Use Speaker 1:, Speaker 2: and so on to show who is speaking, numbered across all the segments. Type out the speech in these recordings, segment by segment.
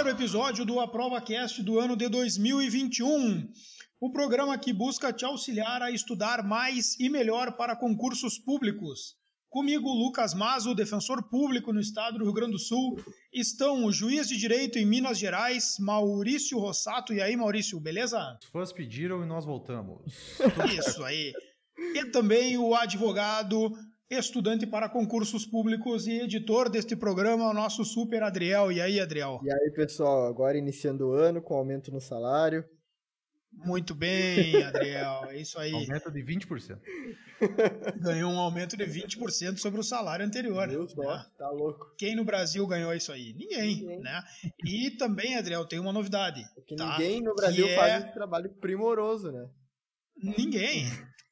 Speaker 1: primeiro episódio do Aprova Cast do ano de 2021. O programa que busca te auxiliar a estudar mais e melhor para concursos públicos. Comigo, Lucas Mazo, defensor público no estado do Rio Grande do Sul. Estão o juiz de direito em Minas Gerais, Maurício Rossato. E aí, Maurício, beleza?
Speaker 2: Os fãs pediram e nós voltamos.
Speaker 1: Isso aí. E também o advogado, estudante para concursos públicos e editor deste programa, o nosso super Adriel. E aí, Adriel?
Speaker 3: E aí, pessoal, agora iniciando o ano com aumento no salário.
Speaker 1: Muito bem, Adriel. É isso aí.
Speaker 2: Aumento de 20%.
Speaker 1: Ganhou um aumento de 20% sobre o salário anterior.
Speaker 3: Meu Deus,
Speaker 1: né?
Speaker 3: tá louco.
Speaker 1: Quem no Brasil ganhou isso aí? Ninguém,
Speaker 3: Ninguém.
Speaker 1: né? E também, Adriel, tem uma novidade.
Speaker 3: Porque
Speaker 1: tá?
Speaker 3: ninguém no Brasil
Speaker 1: Que
Speaker 3: faz
Speaker 1: é-
Speaker 3: esse trabalho primoroso, né?
Speaker 1: Ninguém.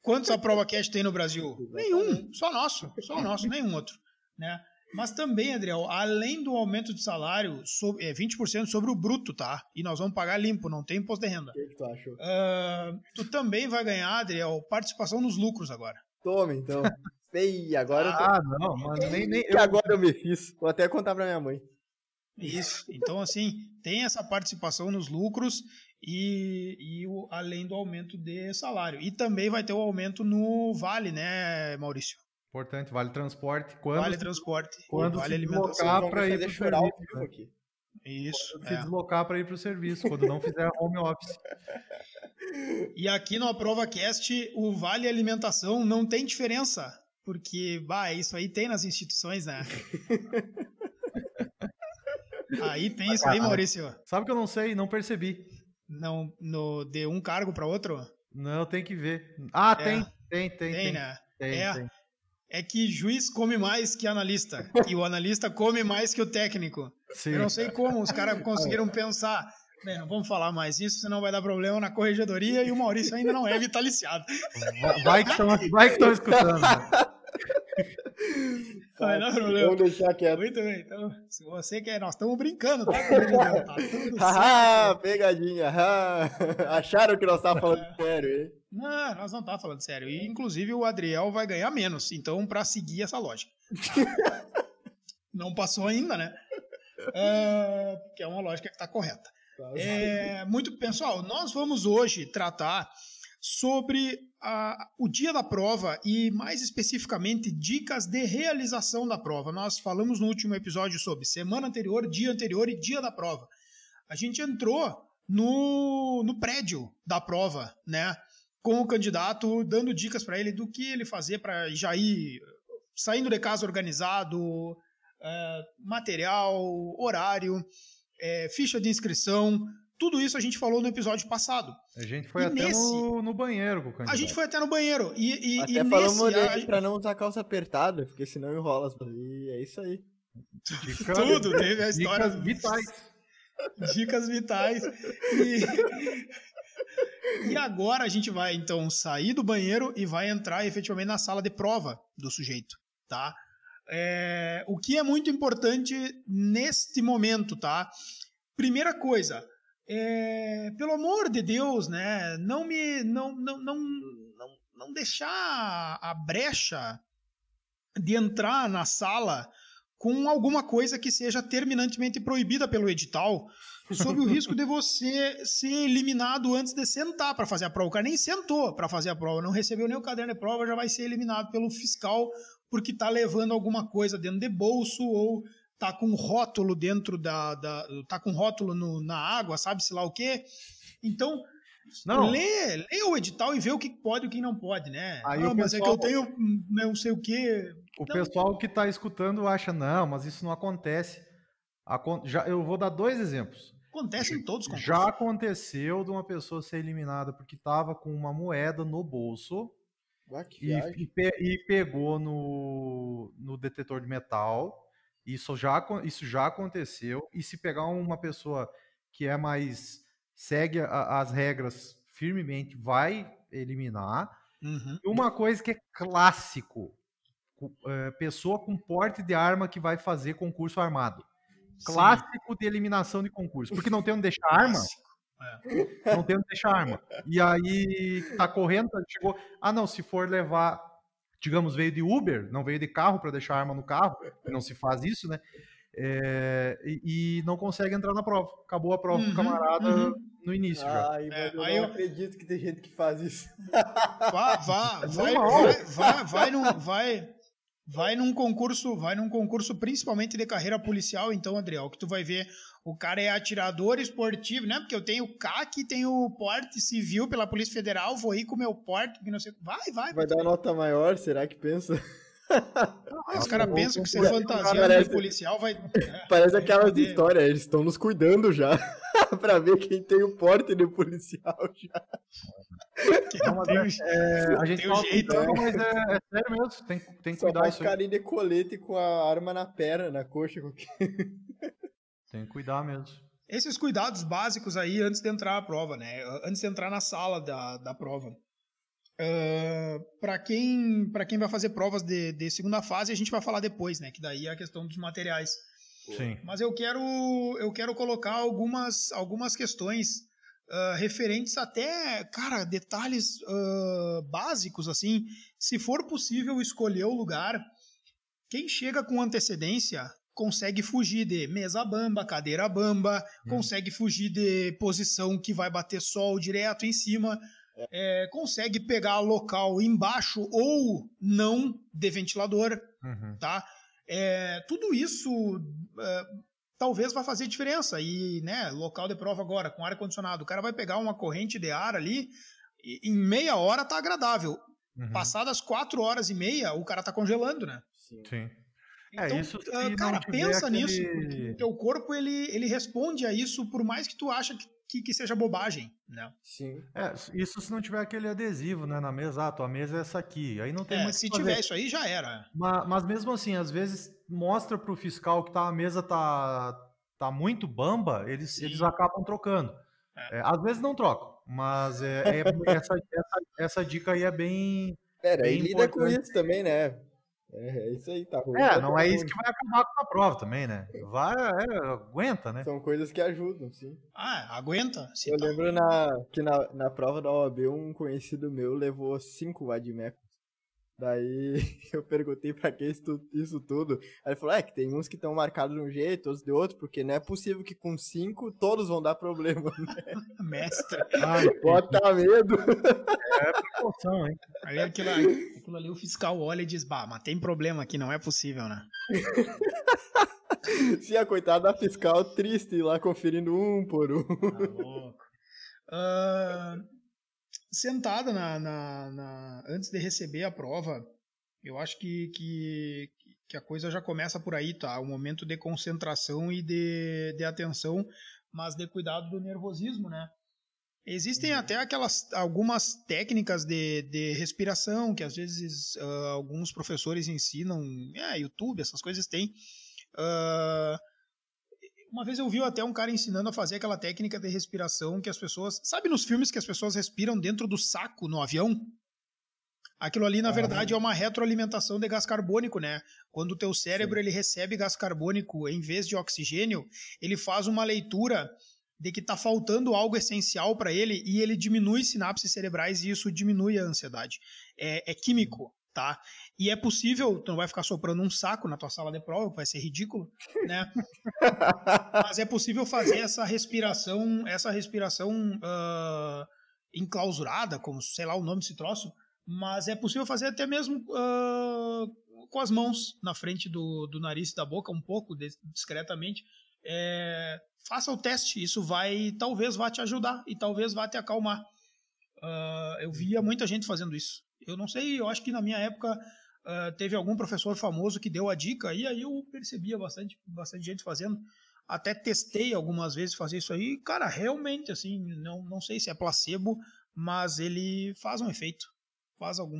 Speaker 1: Quantos a prova cash tem no Brasil?
Speaker 3: Exatamente.
Speaker 1: Nenhum. Só nosso. Só o nosso, nenhum outro. Né? Mas também, Adriel, além do aumento de salário, so- é 20% sobre o bruto, tá? E nós vamos pagar limpo, não tem imposto de renda.
Speaker 3: O que, que tu achou?
Speaker 1: Ah, tu também vai ganhar, Adriel, participação nos lucros agora.
Speaker 3: Toma, então. Ei, agora eu tô...
Speaker 2: Ah, não, mano, nem, nem
Speaker 3: que agora eu me fiz. Vou até contar pra minha mãe.
Speaker 1: Isso. Então, assim, tem essa participação nos lucros e, e o- além do aumento de salário. E também vai ter o aumento no vale, né, Maurício?
Speaker 2: Importante, vale transporte. Quando,
Speaker 1: Vale transporte.
Speaker 2: quando
Speaker 1: vale
Speaker 2: se
Speaker 1: alimentação.
Speaker 2: para ir
Speaker 3: chorar ao
Speaker 2: serviço. né?
Speaker 3: aqui.
Speaker 1: Isso.
Speaker 2: Quando se
Speaker 1: é.
Speaker 2: deslocar para ir pro serviço, quando não fizer home office.
Speaker 1: E aqui no AprovaCast, o vale alimentação não tem diferença. Porque, bah, isso aí tem nas instituições, né? aí tem isso aí, Maurício.
Speaker 2: Sabe que eu não sei, não percebi.
Speaker 1: Não, no, de um cargo para outro?
Speaker 2: Não, tem que ver. Ah,
Speaker 1: É.
Speaker 2: tem, tem, tem,
Speaker 1: Tem,
Speaker 2: tem.
Speaker 1: né?
Speaker 2: tem,
Speaker 1: É.
Speaker 2: tem.
Speaker 1: É que juiz come mais que analista. e o analista come mais que o técnico.
Speaker 2: Sim.
Speaker 1: Eu não sei como os caras conseguiram pensar. Bem, não vamos falar mais isso, senão vai dar problema na corregedoria e o Maurício ainda não é vitaliciado.
Speaker 2: Vai- Vai que estão vai que estão escutando.
Speaker 1: Vai dar problema.
Speaker 3: Vamos deixar quieto.
Speaker 1: Muito bem, então, se você quer, nós estamos brincando, tá? Tá certo.
Speaker 3: pegadinha. haha. Acharam que nós tava falando sério, hein?
Speaker 1: Não, nós não tá falando sério. E, inclusive, o Adriel vai ganhar menos, então, para seguir essa lógica. não passou ainda, né? É, que é uma lógica que está correta. É, muito pessoal, nós vamos hoje tratar sobre a- o dia da prova e mais especificamente dicas de realização da prova. Nós falamos no último episódio sobre semana anterior, dia anterior e dia da prova. A gente entrou no, no prédio da prova, né? Com o candidato, dando dicas para ele do que ele fazer para já ir saindo de casa organizado, eh, material, horário, eh, ficha de inscrição. Tudo isso a gente falou no episódio passado.
Speaker 2: A gente foi
Speaker 1: E
Speaker 2: até
Speaker 1: nesse-
Speaker 2: no, no banheiro com o candidato.
Speaker 1: A gente foi até no banheiro. E, e,
Speaker 3: Até
Speaker 1: e
Speaker 3: falamos
Speaker 1: nesse, a-
Speaker 3: pra não usar calça apertada, porque senão enrola as E é isso aí.
Speaker 2: Dica-
Speaker 1: tudo, teve a história.
Speaker 2: Dicas vitais.
Speaker 1: Dicas vitais. E, e agora a gente vai, então, sair do banheiro e vai entrar efetivamente na sala de prova do sujeito, tá? É, o que é muito importante neste momento, tá? Primeira coisa, é, pelo amor de Deus, né? Não me, não, não, não, não, não deixar a brecha de entrar na sala com alguma coisa que seja terminantemente proibida pelo edital, sob o risco de você ser eliminado antes de sentar para fazer a prova. O cara nem sentou para fazer a prova, não recebeu nem o caderno de prova, já vai ser eliminado pelo fiscal porque está levando alguma coisa dentro de bolso ou tá com rótulo dentro da, da tá com rótulo no- na água, sabe se lá o quê. Então,
Speaker 2: Não.
Speaker 1: lê, lê o edital e vê o que pode e o que não pode, né?
Speaker 2: Aí
Speaker 1: ah,
Speaker 2: o
Speaker 1: mas é que
Speaker 2: pessoal-
Speaker 1: eu tenho não sei o quê.
Speaker 2: O
Speaker 1: Não.
Speaker 2: pessoal que está escutando acha, não, mas isso não acontece. Acon- Já, eu vou dar dois exemplos.
Speaker 1: Acontece em todos os concursos.
Speaker 2: Já aconteceu de uma pessoa ser eliminada porque estava com uma moeda no bolso e, e pe- e pegou no, no detetor de metal. Isso já, isso já aconteceu. E se pegar uma pessoa que é mais. segue a- as regras firmemente, vai eliminar.
Speaker 1: Uhum.
Speaker 2: E uma coisa que é clássico: é, pessoa com porte de arma que vai fazer concurso armado. Clássico de eliminação de concurso. Porque não tem onde deixar arma.
Speaker 1: Clássico.
Speaker 2: Não tem onde deixar arma. E aí tá correndo, chegou. Ah, não, se for levar, digamos, veio de Uber, não veio de carro para deixar arma no carro, não se faz isso, né? é, e, e não consegue entrar na prova. Acabou a prova
Speaker 1: Uhum,
Speaker 2: pro camarada
Speaker 1: uhum.
Speaker 2: no início já.
Speaker 1: É,
Speaker 3: eu
Speaker 1: aí
Speaker 3: não
Speaker 1: eu-
Speaker 3: acredito que tem gente que faz isso.
Speaker 1: Vá, vá, vai,
Speaker 2: normal.
Speaker 1: vai, vai, vai, num, vai, vai num concurso, vai num concurso principalmente de carreira policial, então, Adriel, que tu vai ver, o cara é atirador esportivo, né? Porque eu tenho CAC, tenho porte civil pela Polícia Federal, vou ir com o meu porte, que não sei, vai, vai.
Speaker 3: Vai dar nota maior, será que pensa?
Speaker 1: Os caras pensam que ser
Speaker 3: concurso-
Speaker 1: fantasiando
Speaker 3: parece-
Speaker 1: de policial vai. é,
Speaker 3: Parece aquelas histórias, eles estão nos cuidando já. pra ver quem tem o porte de policial já.
Speaker 1: que
Speaker 2: Não, mas
Speaker 1: tem
Speaker 2: é-
Speaker 1: um-
Speaker 2: é, a gente
Speaker 1: tem
Speaker 2: fala
Speaker 1: jeito,
Speaker 2: brincando,
Speaker 3: né?
Speaker 2: mas é, é sério mesmo. Tem, tem que
Speaker 3: Só
Speaker 2: cuidar disso aí.
Speaker 3: ficar de colete com a arma na perna, na coxa. qualquer-
Speaker 2: Tem que cuidar mesmo.
Speaker 1: Esses cuidados básicos aí antes de entrar à prova, né? Antes de entrar na sala da, da prova. para quem para quem vai fazer provas de, de segunda fase, a gente vai falar depois, né? Que daí é a questão dos materiais.
Speaker 2: Sim.
Speaker 1: Mas eu quero eu quero colocar algumas algumas questões ah, referentes até, cara, detalhes ah, básicos assim. Se for possível escolher o lugar, quem chega com antecedência consegue fugir de mesa bamba, cadeira bamba,
Speaker 2: Hum.
Speaker 1: consegue fugir de posição que vai bater sol direto em cima, é, consegue pegar local embaixo ou não de ventilador,
Speaker 2: Uhum.
Speaker 1: tá? É, tudo isso é, talvez vá fazer diferença. E, né, local de prova agora, com ar condicionado, o cara vai pegar uma corrente de ar ali, e em meia hora tá agradável.
Speaker 2: Uhum.
Speaker 1: Passadas quatro horas e meia, o cara tá congelando, né?
Speaker 3: Sim.
Speaker 2: Sim. É,
Speaker 1: Então,
Speaker 2: isso
Speaker 1: ah,
Speaker 2: não
Speaker 1: cara,
Speaker 2: tiver
Speaker 1: pensa
Speaker 2: aquele-
Speaker 1: nisso. O teu corpo, ele, ele responde a isso, por mais que tu acha que, que, que seja bobagem, né?
Speaker 3: Sim.
Speaker 2: É, isso se não tiver aquele adesivo né, na mesa, ah, tua mesa é essa aqui. Aí não tem
Speaker 1: É,
Speaker 2: muito
Speaker 1: se
Speaker 2: que fazer.
Speaker 1: tiver isso aí, já era.
Speaker 2: Mas, mas mesmo assim, às vezes mostra pro fiscal que tá, a mesa tá, tá muito bamba, eles,
Speaker 1: Sim.
Speaker 2: eles acabam trocando.
Speaker 1: É.
Speaker 2: É, às vezes não trocam, mas é, é- essa, essa, essa dica aí é bem.
Speaker 3: Pera,
Speaker 2: Bem
Speaker 3: e lida com isso também, né? É, é isso aí, tá ruim.
Speaker 2: É,
Speaker 3: tá
Speaker 2: não é
Speaker 3: ruim.
Speaker 2: isso que vai acabar com a prova também, né? Vai, é, aguenta, né?
Speaker 3: São coisas que ajudam, sim.
Speaker 1: Ah, aguenta. Se
Speaker 3: Eu
Speaker 1: tá-
Speaker 3: lembro na, que na, na prova da OAB, um conhecido meu levou cinco vadimecos. Daí eu perguntei pra que isso, isso tudo. Aí ele falou: é que tem uns que estão marcados de um jeito, outros de outro, porque não é possível que com cinco todos vão dar problema.
Speaker 1: Mestre.
Speaker 2: Ai,
Speaker 3: Bota medo.
Speaker 2: é precaução, hein?
Speaker 1: Aí aquilo, ali- aquilo ali o fiscal olha e diz, bah, mas tem problema aqui, não é possível, né?
Speaker 3: Sim, a coitada da fiscal triste lá conferindo um por um.
Speaker 1: Tá louco. Ah, sentada na, na- na- antes de receber a prova, eu acho que, que, que a coisa já começa por aí, tá? O momento de concentração e de, de atenção, mas de cuidado do nervosismo, né? Existem até aquelas algumas técnicas de, de respiração que às vezes ah, alguns professores ensinam, é, YouTube, essas coisas tem. Ah, uma vez eu vi até um cara ensinando a fazer aquela técnica de respiração que as pessoas. Sabe nos filmes que as pessoas respiram dentro do saco no avião? Aquilo ali, na
Speaker 3: Ah.
Speaker 1: verdade, é uma retroalimentação de gás carbônico, né? Quando o teu cérebro ele recebe gás carbônico em vez de oxigênio, ele faz uma leitura de que tá faltando algo essencial para ele e ele diminui sinapses cerebrais e isso diminui a ansiedade. É, é químico, tá? E é possível, tu não vai ficar soprando um saco na tua sala de prova, vai ser ridículo, né? Mas é possível fazer essa respiração, essa respiração ah, enclausurada, como sei lá o nome desse troço, mas é possível fazer até mesmo ah, com as mãos na frente do, do nariz e da boca, um pouco dis- discretamente. É, faça o teste, isso vai, talvez vá te ajudar e talvez vá te acalmar. Ah, eu via muita gente fazendo isso. Eu não sei, eu acho que na minha época ah, teve algum professor famoso que deu a dica e aí eu percebia bastante, bastante gente fazendo. Até testei algumas vezes fazer isso aí. Cara, realmente, assim, não, não sei se é placebo, mas ele faz um efeito. Faz algum.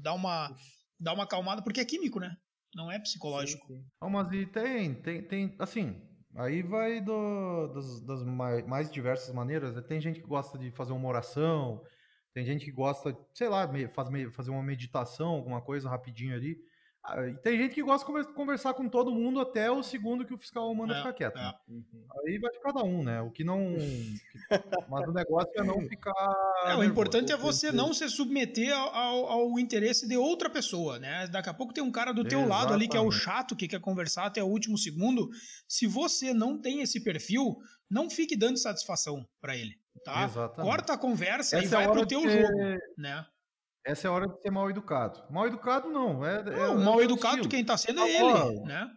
Speaker 1: dá uma, dá uma acalmada, porque é químico, né? Não é psicológico.
Speaker 3: Sim, sim.
Speaker 2: Não, mas e tem, tem, tem, assim, aí vai do, das, das mais, mais diversas maneiras. né? Tem gente que gosta de fazer uma oração, tem gente que gosta, sei lá, faz, fazer uma meditação, alguma coisa rapidinho ali. Ah, e tem gente que gosta de conversar com todo mundo até o segundo que o fiscal manda
Speaker 1: É,
Speaker 2: ficar quieto.
Speaker 1: é.
Speaker 2: né? Aí vai de cada um, né? O que não. Mas o negócio é não ficar.
Speaker 1: É, o importante é você não se submeter ao, ao- interesse de outra pessoa, né? Daqui a pouco tem um cara do teu lado ali que é o
Speaker 2: Exatamente.
Speaker 1: chato, que quer conversar até o último segundo. Se você não tem esse perfil, não fique dando satisfação pra ele, tá?
Speaker 2: Exatamente.
Speaker 1: Corta a conversa e
Speaker 2: Essa é
Speaker 1: vai
Speaker 2: hora
Speaker 1: pro teu
Speaker 2: ser-
Speaker 1: jogo, né?
Speaker 2: Essa é a hora de ser mal educado. Mal educado não. É, é-
Speaker 1: Não, o
Speaker 2: é
Speaker 1: mal
Speaker 2: o
Speaker 1: educado
Speaker 2: estilo.
Speaker 1: quem tá sendo é ele,
Speaker 2: ó,
Speaker 1: né?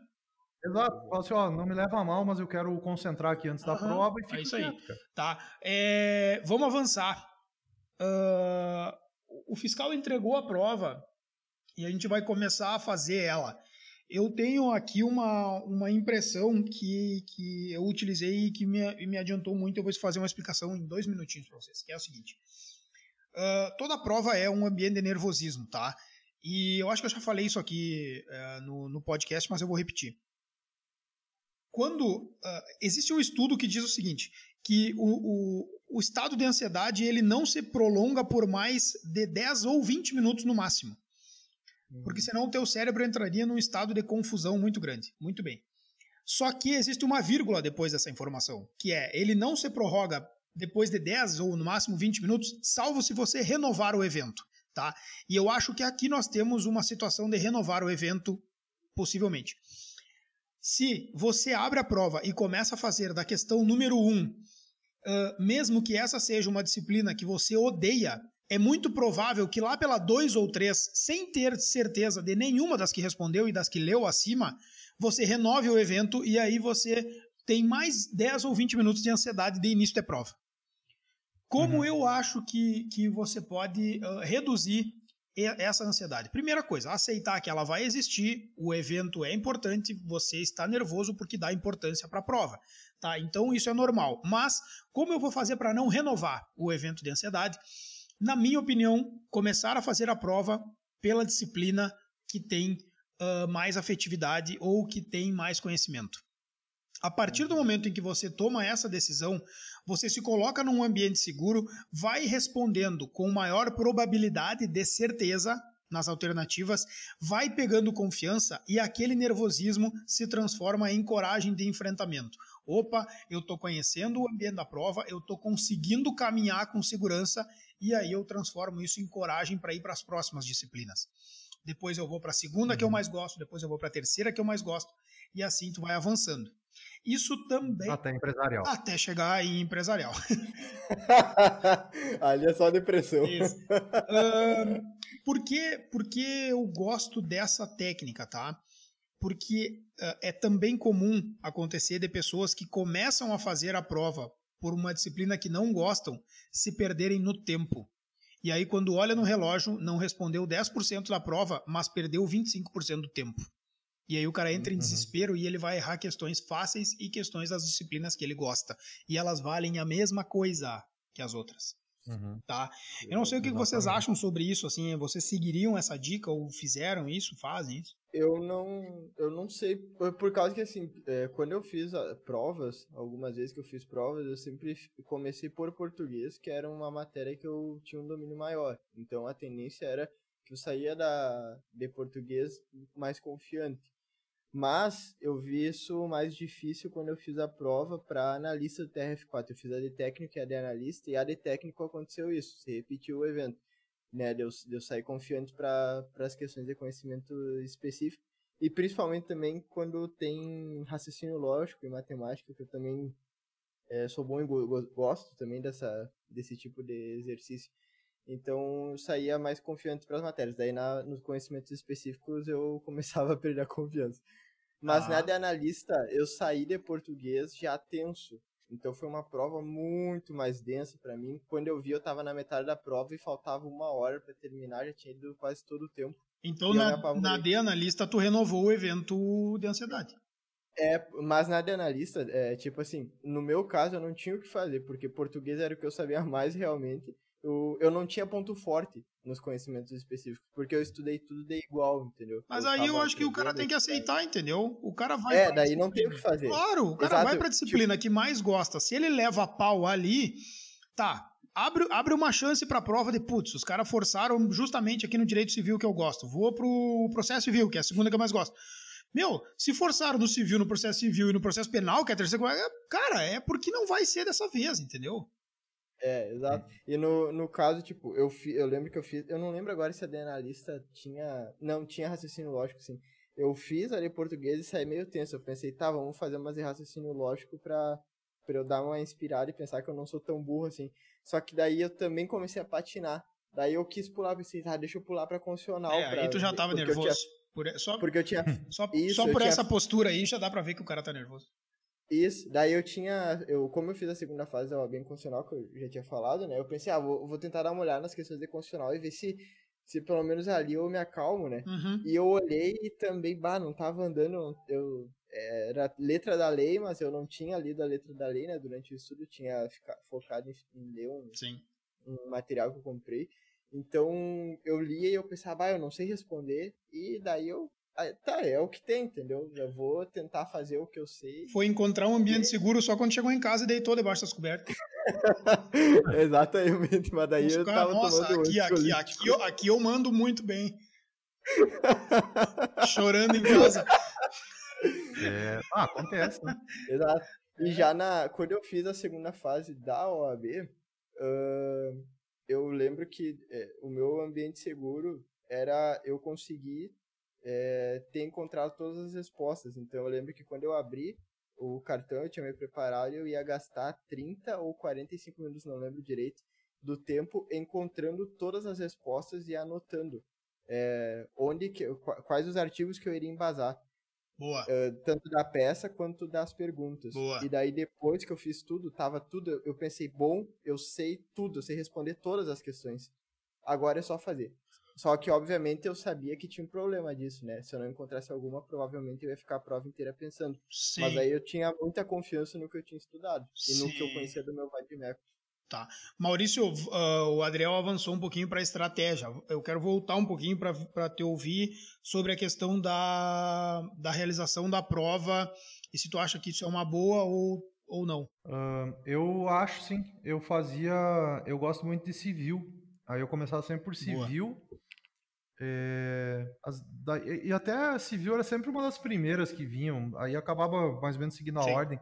Speaker 2: Exato. Fala assim, ó, não me leva a mal, mas eu quero concentrar aqui antes da
Speaker 1: Aham,
Speaker 2: prova e
Speaker 1: é
Speaker 2: fica
Speaker 1: isso aí.
Speaker 2: quieto, cara.
Speaker 1: Tá. É, vamos avançar. Ah, o fiscal entregou a prova e a gente vai começar a fazer ela. Eu tenho aqui uma, uma impressão que, que eu utilizei e que me, me adiantou muito. Eu vou fazer uma explicação em dois minutinhos para vocês, que é o seguinte. Ah, toda prova é um ambiente de nervosismo, tá? E eu acho que eu já falei isso aqui eh, no, no podcast, mas eu vou repetir. Quando ah, existe um estudo que diz o seguinte, que o, o, o estado de ansiedade ele não se prolonga por mais de 10 ou 20 minutos no máximo. Porque senão o teu cérebro entraria num estado de confusão muito grande. Muito bem. Só que existe uma vírgula depois dessa informação, que é ele não se prorroga depois de 10 ou no máximo 20 minutos, salvo se você renovar o evento, tá? E eu acho que aqui nós temos uma situação de renovar o evento possivelmente. Se você abre a prova e começa a fazer da questão número 1, um, ah, mesmo que essa seja uma disciplina que você odeia, é muito provável que lá pela 2 ou 3, sem ter certeza de nenhuma das que respondeu e das que leu acima, você renove o evento e aí você tem mais 10 ou 20 minutos de ansiedade de início da prova. Como
Speaker 2: Uhum.
Speaker 1: eu acho que, que você pode ah, reduzir essa ansiedade? Primeira coisa, aceitar que ela vai existir, o evento é importante, você está nervoso porque dá importância para a prova. Tá? Então isso é normal. Mas como eu vou fazer para não renovar o evento de ansiedade? Na minha opinião, começar a fazer a prova pela disciplina que tem ah, mais afetividade ou que tem mais conhecimento. A partir do momento em que você toma essa decisão, você se coloca num ambiente seguro, vai respondendo com maior probabilidade de certeza nas alternativas, vai pegando confiança e aquele nervosismo se transforma em coragem de enfrentamento. Opa, eu estou conhecendo o ambiente da prova, eu estou conseguindo caminhar com segurança e aí eu transformo isso em coragem para ir para as próximas disciplinas. Depois eu vou para a segunda que eu mais gosto, depois eu vou para a terceira que eu mais gosto e assim tu vai avançando. Isso também
Speaker 2: Até empresarial.
Speaker 1: até chegar em empresarial.
Speaker 3: Ali é só depressão.
Speaker 1: Isso. Ahn, por, que, por que eu gosto dessa técnica, tá? Porque ah, é também comum acontecer de pessoas que começam a fazer a prova por uma disciplina que não gostam se perderem no tempo. E aí, quando olha no relógio, não respondeu 10% da prova, mas perdeu 25% do tempo. E aí o cara entra em
Speaker 2: Uhum.
Speaker 1: desespero e ele vai errar questões fáceis e questões das disciplinas que ele gosta. E elas valem a mesma coisa que as outras
Speaker 2: Uhum.
Speaker 1: tá? Eu não sei o que que vocês acham sobre isso, assim, vocês seguiriam essa dica ou fizeram isso, fazem isso?
Speaker 3: Eu não, eu não sei, por, causa que assim, é, quando eu fiz a- provas, algumas vezes que eu fiz provas, eu sempre comecei por português, que era uma matéria que eu tinha um domínio maior. Então a tendência era que eu saía da de português mais confiante. Mas eu vi isso mais difícil quando eu fiz a prova para analista do TRF4. Eu fiz a de técnico e a de analista, e a de técnico aconteceu isso, se repetiu o evento né, eu, eu sair confiante para as questões de conhecimento específico. E principalmente também quando tem raciocínio lógico e matemática, que eu também eh, sou bom e go- go- gosto também dessa, desse tipo de exercício. Então eu saía mais confiante para as matérias. Daí na, nos conhecimentos específicos eu começava a perder a confiança. Mas
Speaker 1: Ah.
Speaker 3: na de analista eu saí de português já tenso. Então foi uma prova muito mais densa para mim. Quando eu vi, eu tava na metade da prova e faltava uma hora para terminar, já tinha ido quase todo o tempo.
Speaker 1: Então,
Speaker 3: E
Speaker 1: na, na de analista, tu renovou o evento de ansiedade.
Speaker 3: É, mas na de analista, é, tipo assim, no meu caso eu não tinha o que fazer, porque português era o que eu sabia mais realmente. Eu, eu não tinha ponto forte nos conhecimentos específicos, porque eu estudei tudo de igual, entendeu?
Speaker 1: Mas aí eu acho que o cara tem que aceitar, entendeu? O cara vai.
Speaker 3: É, daí não tem o que fazer.
Speaker 1: Claro, o cara
Speaker 3: Exato,
Speaker 1: vai pra
Speaker 3: tipo-
Speaker 1: disciplina que mais gosta. Se ele leva a pau ali, tá. abre, abre uma chance pra prova de, putz, os caras forçaram justamente aqui no direito civil que eu gosto. Vou pro processo civil, que é a segunda que eu mais gosto. Meu, se forçaram no civil, no processo civil e no processo penal, que é a terceira, cara, é porque não vai ser dessa vez, entendeu?
Speaker 3: É, exato. E no, no caso, tipo, eu, fi, eu lembro que eu fiz. Eu não lembro agora se a de analista tinha. Não, tinha raciocínio lógico, sim. Eu fiz ali português e saí meio tenso. Eu pensei, tá, vamos fazer umas de raciocínio lógico pra, pra eu dar uma inspirada e pensar que eu não sou tão burro assim. Só que daí eu também comecei a patinar. Daí eu quis pular, pensei, tá, deixa eu pular pra constitucional.
Speaker 1: É,
Speaker 3: pra,
Speaker 1: aí tu já tava nervoso.
Speaker 3: Tinha,
Speaker 1: por, só,
Speaker 3: porque eu tinha.
Speaker 1: Só,
Speaker 3: isso,
Speaker 1: só por
Speaker 3: tinha,
Speaker 1: essa postura aí já dá pra ver que o cara tá nervoso.
Speaker 3: Isso, daí eu tinha, eu, como eu fiz a segunda fase da OAB constitucional, que eu já tinha falado, né, eu pensei, ah, vou, vou tentar dar uma olhada nas questões de constitucional e ver se, se pelo menos ali eu me acalmo, né,
Speaker 1: Uhum.
Speaker 3: e eu olhei e também, bah, não tava andando, eu, era letra da lei, mas eu não tinha lido a letra da lei, né, durante o estudo, tinha ficado, focado em, em ler um, um material que eu comprei, então eu li e eu pensava, ah, eu não sei responder, e daí eu tá, é o que tem, entendeu? Eu vou tentar fazer o que eu sei.
Speaker 1: Foi encontrar um ambiente seguro só quando chegou em casa e deitou debaixo das cobertas.
Speaker 3: Exatamente, mas daí
Speaker 1: Os
Speaker 3: eu
Speaker 1: cara,
Speaker 3: tava
Speaker 1: nossa,
Speaker 3: tomando
Speaker 1: aqui, aqui, aqui, eu, aqui eu mando muito bem. Chorando em casa.
Speaker 2: É... Ah, acontece, né?
Speaker 3: Exato. E já na, quando eu fiz a segunda fase da OAB, uh, eu lembro que é, o meu ambiente seguro era eu conseguir é, ter encontrado todas as respostas. Então eu lembro que quando eu abri o cartão, eu tinha me preparado e eu ia gastar 30 ou 45 minutos, não lembro direito, do tempo encontrando todas as respostas e anotando é, onde que, quais os artigos que eu iria embasar.
Speaker 1: Boa.
Speaker 3: Uh, tanto da peça quanto das perguntas.
Speaker 1: Boa.
Speaker 3: E daí depois que eu fiz tudo, tava tudo, eu pensei, bom, eu sei tudo, eu sei responder todas as questões. Agora é só fazer. Só que, obviamente, eu sabia que tinha um problema disso, né? Se eu não encontrasse alguma, provavelmente eu ia ficar a prova inteira pensando.
Speaker 1: Sim.
Speaker 3: Mas aí eu tinha muita confiança no que eu tinha estudado
Speaker 1: Sim.
Speaker 3: e no que eu conhecia do meu Vadimeco.
Speaker 1: Tá. Maurício, uh, o Adriel avançou um pouquinho para a estratégia. Eu quero voltar um pouquinho para te ouvir sobre a questão da, da realização da prova e se tu acha que isso é uma boa ou, ou não.
Speaker 2: Uh, eu acho sim. Eu fazia. Eu gosto muito de civil. Aí eu começava sempre por civil. É, as, da, e até civil era sempre uma das primeiras que vinham. Aí acabava mais ou menos seguindo a
Speaker 1: Sim.
Speaker 2: ordem.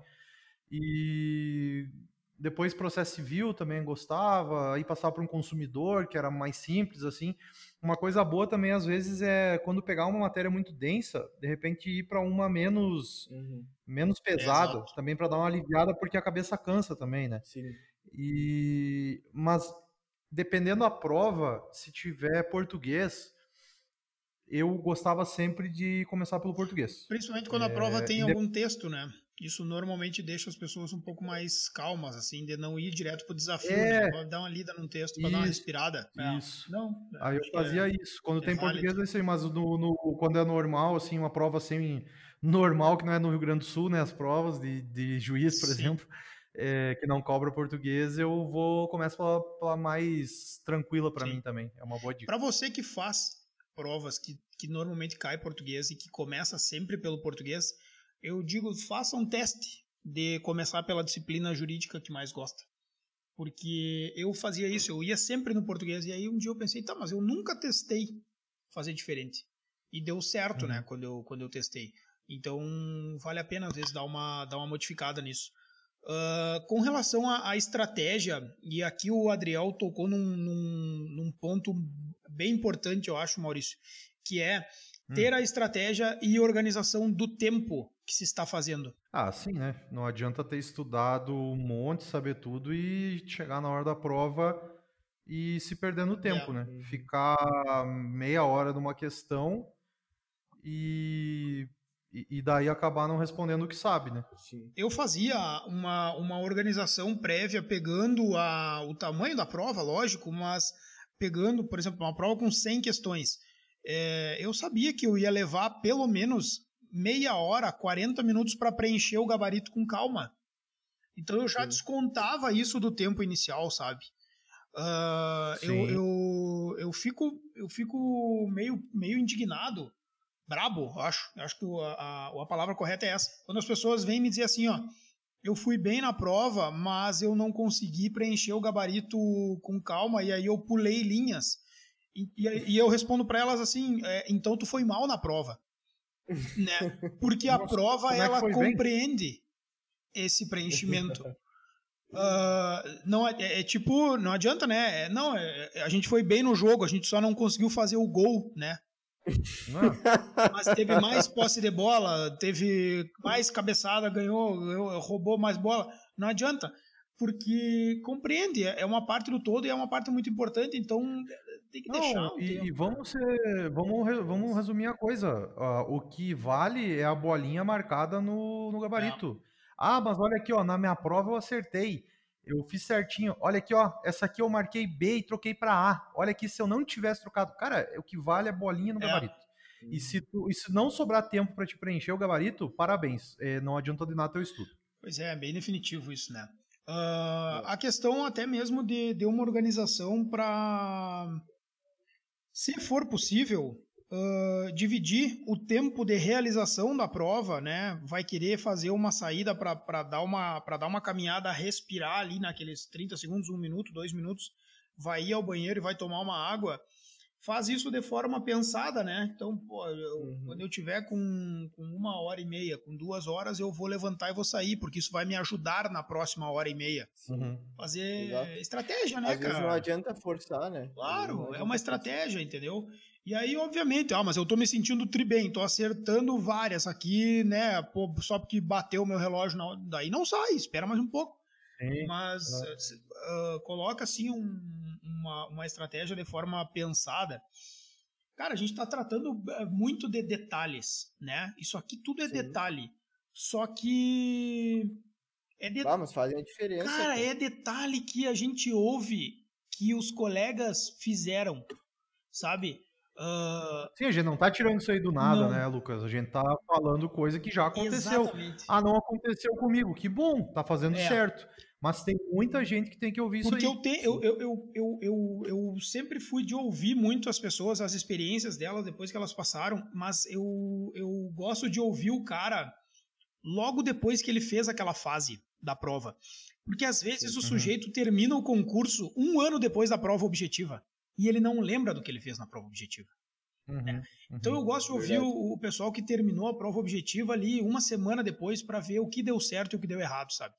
Speaker 2: E depois processo civil também gostava. Aí passava para um consumidor, que era mais simples, assim. Uma coisa boa também, às vezes, é quando pegar uma matéria muito densa, de repente ir para uma menos,
Speaker 3: Uhum.
Speaker 2: menos pesada,
Speaker 1: exato.
Speaker 2: também para dar uma aliviada, porque a cabeça cansa também, né?
Speaker 3: Sim.
Speaker 2: E mas dependendo da prova, se tiver português, eu gostava sempre de começar pelo português.
Speaker 1: Principalmente quando a
Speaker 2: É,
Speaker 1: prova tem algum texto, né? Isso normalmente deixa as pessoas um pouco mais calmas, assim, de não ir direto pro desafio,
Speaker 2: É.
Speaker 1: né? Pode dar uma lida num texto para dar uma
Speaker 2: Isso,
Speaker 1: respirada. É.
Speaker 2: Isso.
Speaker 1: Não.
Speaker 2: Aí eu fazia
Speaker 1: é-
Speaker 2: isso. Quando
Speaker 1: é
Speaker 2: tem
Speaker 1: válido.
Speaker 2: português, isso aí, mas no, no- quando é normal, assim, uma prova assim, normal, que não é no Rio Grande do Sul, né? As provas de, de juiz, por
Speaker 1: Sim.
Speaker 2: exemplo, é, que não cobra português, eu vou começo pela, pela mais tranquila para mim também. É uma boa dica.
Speaker 1: Para você que faz provas que, que normalmente cai português e que começa sempre pelo português, eu digo, faça um teste de começar pela disciplina jurídica que mais gosta. Porque eu fazia isso, eu ia sempre no português e aí um dia eu pensei, tá, mas eu nunca testei fazer diferente. E deu certo,
Speaker 2: Uhum.
Speaker 1: né, quando eu, quando eu testei. Então, vale a pena às vezes dar uma, dar uma modificada nisso. Ah, com relação à, estratégia, e aqui o Adriel tocou num, num, num ponto bem importante, eu acho, Maurício, que é ter a estratégia e organização do tempo que se está fazendo.
Speaker 2: Ah, sim, né? Não adianta ter estudado um monte, saber tudo e chegar na hora da prova e se perder no tempo,
Speaker 1: É.
Speaker 2: né? Ficar meia hora numa questão e, e e daí acabar não respondendo o que sabe, né?
Speaker 3: Sim.
Speaker 1: Eu fazia uma, uma organização prévia pegando a, o tamanho da prova, lógico, mas pegando, por exemplo, uma prova com 100 questões. É, eu sabia que eu ia levar pelo menos meia hora, 40 minutos para preencher o gabarito com calma. Então eu já
Speaker 3: Sim.
Speaker 1: descontava isso do tempo inicial, sabe? Ah, eu, eu, eu, fico, eu fico meio, meio indignado, brabo, eu acho. Eu acho que a, a, a palavra correta é essa. Quando as pessoas vêm me dizer assim, ó, eu fui bem na prova, mas eu não consegui preencher o gabarito com calma e aí eu pulei linhas. E, e, e eu respondo para elas assim: é, então tu foi mal na prova. né? Porque a Nossa, prova é ela compreende bem? esse preenchimento. Uh, não é, é, tipo, não adianta, né? É, não, é, a gente foi bem no jogo, a gente só não conseguiu fazer o gol, né? Mas teve mais posse de bola, teve mais cabeçada, ganhou, ganhou, roubou mais bola. Não adianta, porque compreende, é uma parte do todo e é uma parte muito importante, então tem que
Speaker 2: Não,
Speaker 1: deixar.
Speaker 2: E, e vamos, ser, vamos, vamos resumir a coisa. Uh, o que vale é a bolinha marcada no, no gabarito. É. Ah, mas olha aqui, ó, na minha prova eu acertei. Eu fiz certinho. Olha aqui, ó. Essa aqui eu marquei B e troquei para A. Olha aqui, se eu não tivesse trocado. Cara, o que vale é a bolinha no é. gabarito. E se, tu, e se não sobrar tempo para te preencher o gabarito, parabéns. É, não adiantou de nada teu estudo.
Speaker 1: Pois é, bem definitivo isso, né? Uh, a questão até mesmo de, de uma organização para, se for possível, uh, dividir o tempo de realização da prova, né? Vai querer fazer uma saída para dar, uma, dar uma caminhada, respirar ali naqueles 30 segundos, um minuto, dois minutos, vai ir ao banheiro e vai tomar uma água faz isso de forma pensada, né? Então, pô, eu, uhum. quando eu tiver com, com, uma hora e meia, com duas horas, eu vou levantar e vou sair, porque isso vai me ajudar na próxima hora e meia. Uhum. Fazer Exato. estratégia, né,
Speaker 3: Às cara? Vezes não adianta forçar, né?
Speaker 1: Claro, é uma estratégia, entendeu? E aí, obviamente, ah, mas eu tô me sentindo tri bem, tô acertando várias aqui, né? Pô, só porque bateu o meu relógio, não, daí não sai, espera mais um pouco. Sim, mas uh, coloca assim um, uma, uma estratégia de forma pensada. Cara, a gente está tratando eh, muito de detalhes, né? Isso aqui tudo é Sim. detalhe. Só que.
Speaker 3: É de... Vamos, fazem a diferença.
Speaker 1: Cara, é detalhe que a gente ouve que os colegas fizeram, sabe?
Speaker 2: Uh... Sim, a gente não tá tirando isso aí do nada, não. né, Lucas? A gente tá falando coisa que já aconteceu. Exatamente. Ah, não aconteceu comigo. Que bom, tá fazendo é. certo. Mas tem muita gente que tem que ouvir
Speaker 1: Porque
Speaker 2: isso
Speaker 1: aí. Porque eu, eu, eu, eu, eu, eu sempre fui de ouvir muito as pessoas, as experiências delas depois que elas passaram, mas eu, eu gosto de ouvir o cara logo depois que ele fez aquela fase da prova. Porque às vezes uhum. o sujeito termina o concurso um ano depois da prova objetiva e ele não lembra do que ele fez na prova objetiva. Uhum, né? uhum, então eu gosto de ouvir o, o, pessoal que terminou a prova objetiva ali uma semana depois para ver o que deu certo e o que deu errado, sabe?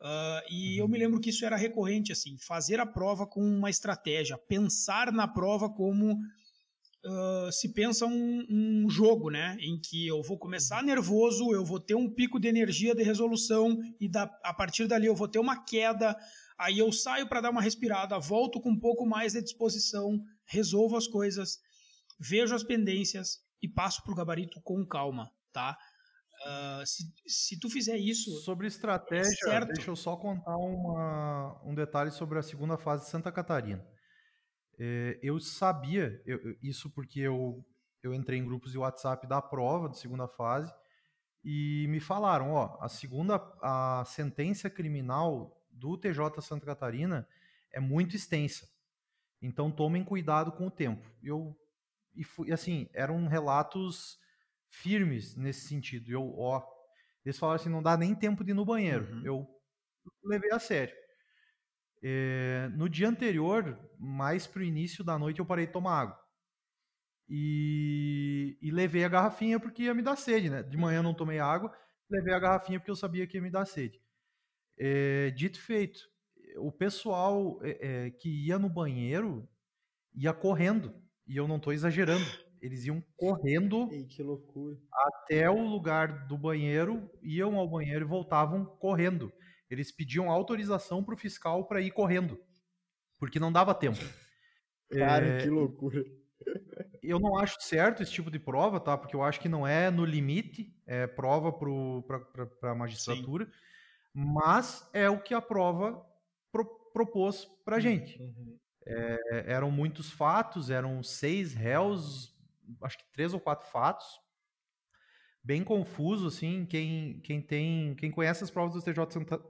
Speaker 1: Uh, e eu me lembro que isso era recorrente, assim, fazer a prova com uma estratégia, pensar na prova como uh, se pensa um, um, jogo, né? Em que eu vou começar nervoso, eu vou ter um pico de energia de resolução e da, a partir dali eu vou ter uma queda, Aí eu saio para dar uma respirada, volto com um pouco mais de disposição, resolvo as coisas, vejo as pendências e passo para o gabarito com calma, tá? Uh, se, se tu fizer isso.
Speaker 2: Sobre estratégia, é deixa eu só contar uma, um detalhe sobre a segunda fase de Santa Catarina. É, eu sabia eu, isso porque eu, eu entrei em grupos de WhatsApp da prova de segunda fase e me falaram: ó, a segunda a sentença criminal do TJ Santa Catarina é muito extensa. Então tomem cuidado com o tempo. Eu e fui, assim, eram relatos firmes nesse sentido. Eu, ó, eles falaram assim, não dá nem tempo de ir no banheiro. Uhum. Eu levei a sério. É, no dia anterior, mais pro início da noite, eu parei de tomar água. E, e levei a garrafinha porque ia me dar sede, né? De manhã não tomei água, levei a garrafinha porque eu sabia que ia me dar sede. É, dito feito, o pessoal é, que ia no banheiro ia correndo, e eu não estou exagerando. Eles iam correndo
Speaker 3: Ei,
Speaker 2: até o lugar do banheiro, iam ao banheiro e voltavam correndo. Eles pediam autorização para o fiscal para ir correndo, porque não dava tempo.
Speaker 3: Cara, é, que loucura.
Speaker 2: Eu não acho certo esse tipo de prova, tá? Porque eu acho que não é no limite, é prova para a magistratura. Sim mas é o que a prova pro, propôs para gente. Uhum. É, eram muitos fatos, eram seis réus, acho que três ou quatro fatos, bem confuso, assim, quem, quem tem, quem conhece as provas do TJ Santa,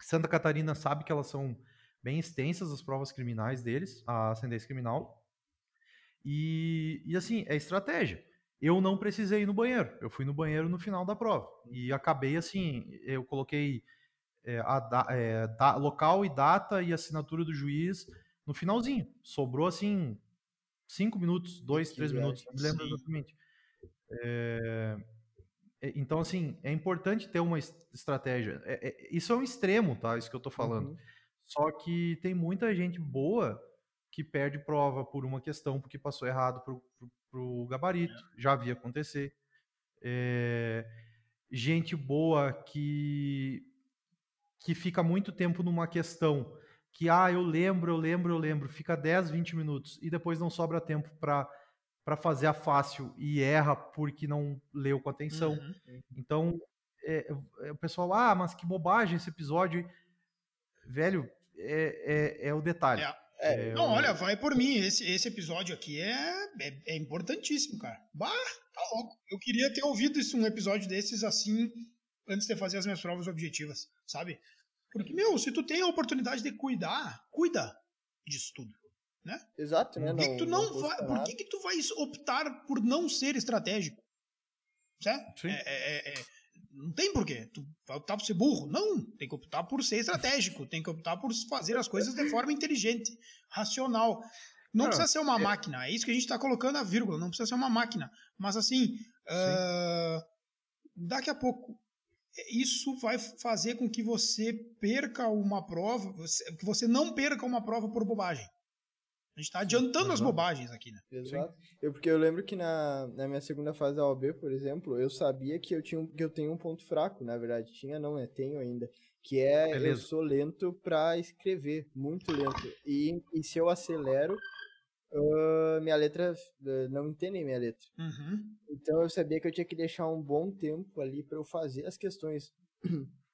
Speaker 2: Santa Catarina sabe que elas são bem extensas, as provas criminais deles, a ascendência criminal, e, e assim, é estratégia. Eu não precisei ir no banheiro, eu fui no banheiro no final da prova, e acabei assim, eu coloquei é, a é, da, local e data e assinatura do juiz no finalzinho. Sobrou assim cinco minutos, dois, três minutos, não me lembro Sim. exatamente. É, então, assim, é importante ter uma estratégia. É, é, isso é um extremo, tá? Isso que eu tô falando. Uhum. Só que tem muita gente boa que perde prova por uma questão porque passou errado pro, pro, pro gabarito. É. Já vi acontecer. É, gente boa que que fica muito tempo numa questão que ah, eu lembro, eu lembro, eu lembro, fica 10, 20 minutos e depois não sobra tempo para para fazer a fácil e erra porque não leu com atenção. Uhum. Então, é, é, o pessoal, ah, mas que bobagem esse episódio. Velho, é, é, é o detalhe. É.
Speaker 1: É, não, olha, vai por mim. Esse, esse episódio aqui é, é, é, importantíssimo, cara. Bah, tá louco. Eu queria ter ouvido isso, um episódio desses assim, antes de fazer as minhas provas objetivas, sabe? Porque, meu, se tu tem a oportunidade de cuidar, cuida disso tudo. Né?
Speaker 3: Exato, né?
Speaker 1: Por que, não, que tu não, não vai, por que, que tu vai optar por não ser estratégico? Certo? Sim. É, é, é, é não tem porquê. Tu vai optar por ser burro. Não, tem que optar por ser estratégico. Tem que optar por fazer as coisas de forma inteligente, racional. Não, não precisa ser uma é... máquina. É isso que a gente está colocando a vírgula. Não precisa ser uma máquina. Mas assim, uh, daqui a pouco, isso vai fazer com que você perca uma prova, que você não perca uma prova por bobagem. A gente está adiantando as bobagens aqui, né?
Speaker 3: Exato. Eu, porque eu lembro que na, na minha segunda fase da OB, por exemplo, eu sabia que eu, tinha, que eu tenho um ponto fraco, na verdade. Tinha, não, né? Tenho ainda. Que é, Beleza. eu sou lento para escrever, muito lento. E, e se eu acelero, uh, minha letra, uh, não entendem minha letra.
Speaker 1: Uhum.
Speaker 3: Então eu sabia que eu tinha que deixar um bom tempo ali para eu fazer as questões.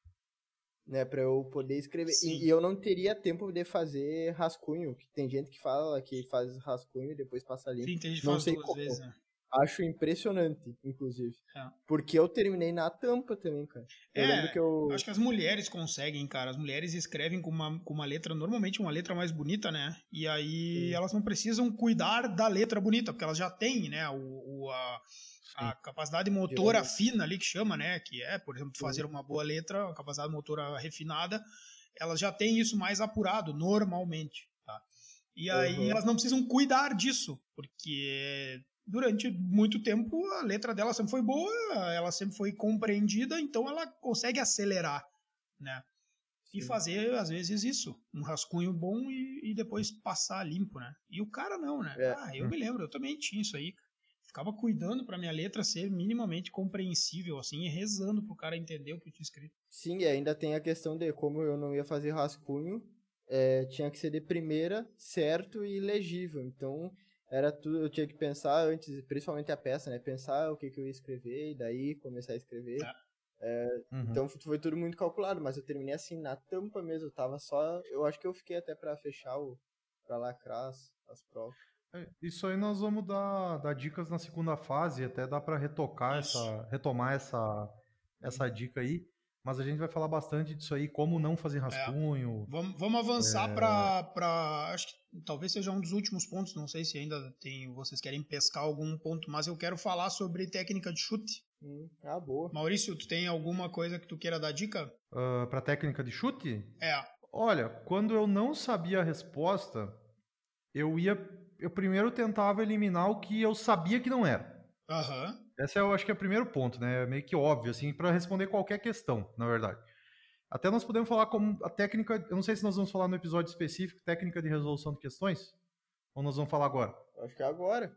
Speaker 3: né, para eu poder escrever. E, e, eu não teria tempo de fazer rascunho, que tem gente que fala que faz rascunho e depois passa limpo.
Speaker 1: Sim, tem gente não sei duas como. vezes, né?
Speaker 3: Acho impressionante, inclusive. É. Porque eu terminei na tampa também, cara.
Speaker 1: Eu é, que eu... acho que as mulheres conseguem, cara. As mulheres escrevem com uma, com uma letra, normalmente uma letra mais bonita, né? E aí Sim. elas não precisam cuidar da letra bonita, porque elas já têm, né, o, o a, a capacidade motora fina ali que chama, né? Que é, por exemplo, fazer uma boa letra, a capacidade motora refinada, elas já têm isso mais apurado, normalmente. Tá? E aí uhum. elas não precisam cuidar disso, porque durante muito tempo a letra dela sempre foi boa, ela sempre foi compreendida, então ela consegue acelerar, né? E fazer, às vezes, isso. Um rascunho bom e, e depois passar limpo, né? E o cara não, né? É. Ah, eu me lembro, eu também tinha isso aí ficava cuidando para minha letra ser minimamente compreensível, assim, e rezando pro cara entender o que eu tinha escrito.
Speaker 3: Sim, e ainda tem a questão de como eu não ia fazer rascunho, é, tinha que ser de primeira, certo e legível. Então, era tudo, eu tinha que pensar antes, principalmente a peça, né? Pensar o que, que eu ia escrever e daí começar a escrever. Ah. É, uhum. Então foi tudo muito calculado, mas eu terminei assim na tampa mesmo. Eu tava só. Eu acho que eu fiquei até para fechar o. pra lacrar as, as provas.
Speaker 2: É, isso aí nós vamos dar, dar dicas na segunda fase, até dá para retocar essa, retomar essa, essa dica aí. Mas a gente vai falar bastante disso aí, como não fazer é. rascunho.
Speaker 1: É. Vamos, vamos avançar é... para. Acho que talvez seja um dos últimos pontos. Não sei se ainda tem. Vocês querem pescar algum ponto, mas eu quero falar sobre técnica de chute.
Speaker 3: Hum, ah, boa.
Speaker 1: Maurício, tu tem alguma coisa que tu queira dar dica?
Speaker 2: Uh, ah, para técnica de chute?
Speaker 1: É.
Speaker 2: Olha, quando eu não sabia a resposta, eu ia eu primeiro tentava eliminar o que eu sabia que não era.
Speaker 1: Uhum.
Speaker 2: Esse é, eu acho que é o primeiro ponto, né? É meio que óbvio, assim, para responder qualquer questão, na verdade. Até nós podemos falar como a técnica. Eu não sei se nós vamos falar no episódio específico, técnica de resolução de questões. Ou nós vamos falar agora?
Speaker 3: Acho que é agora.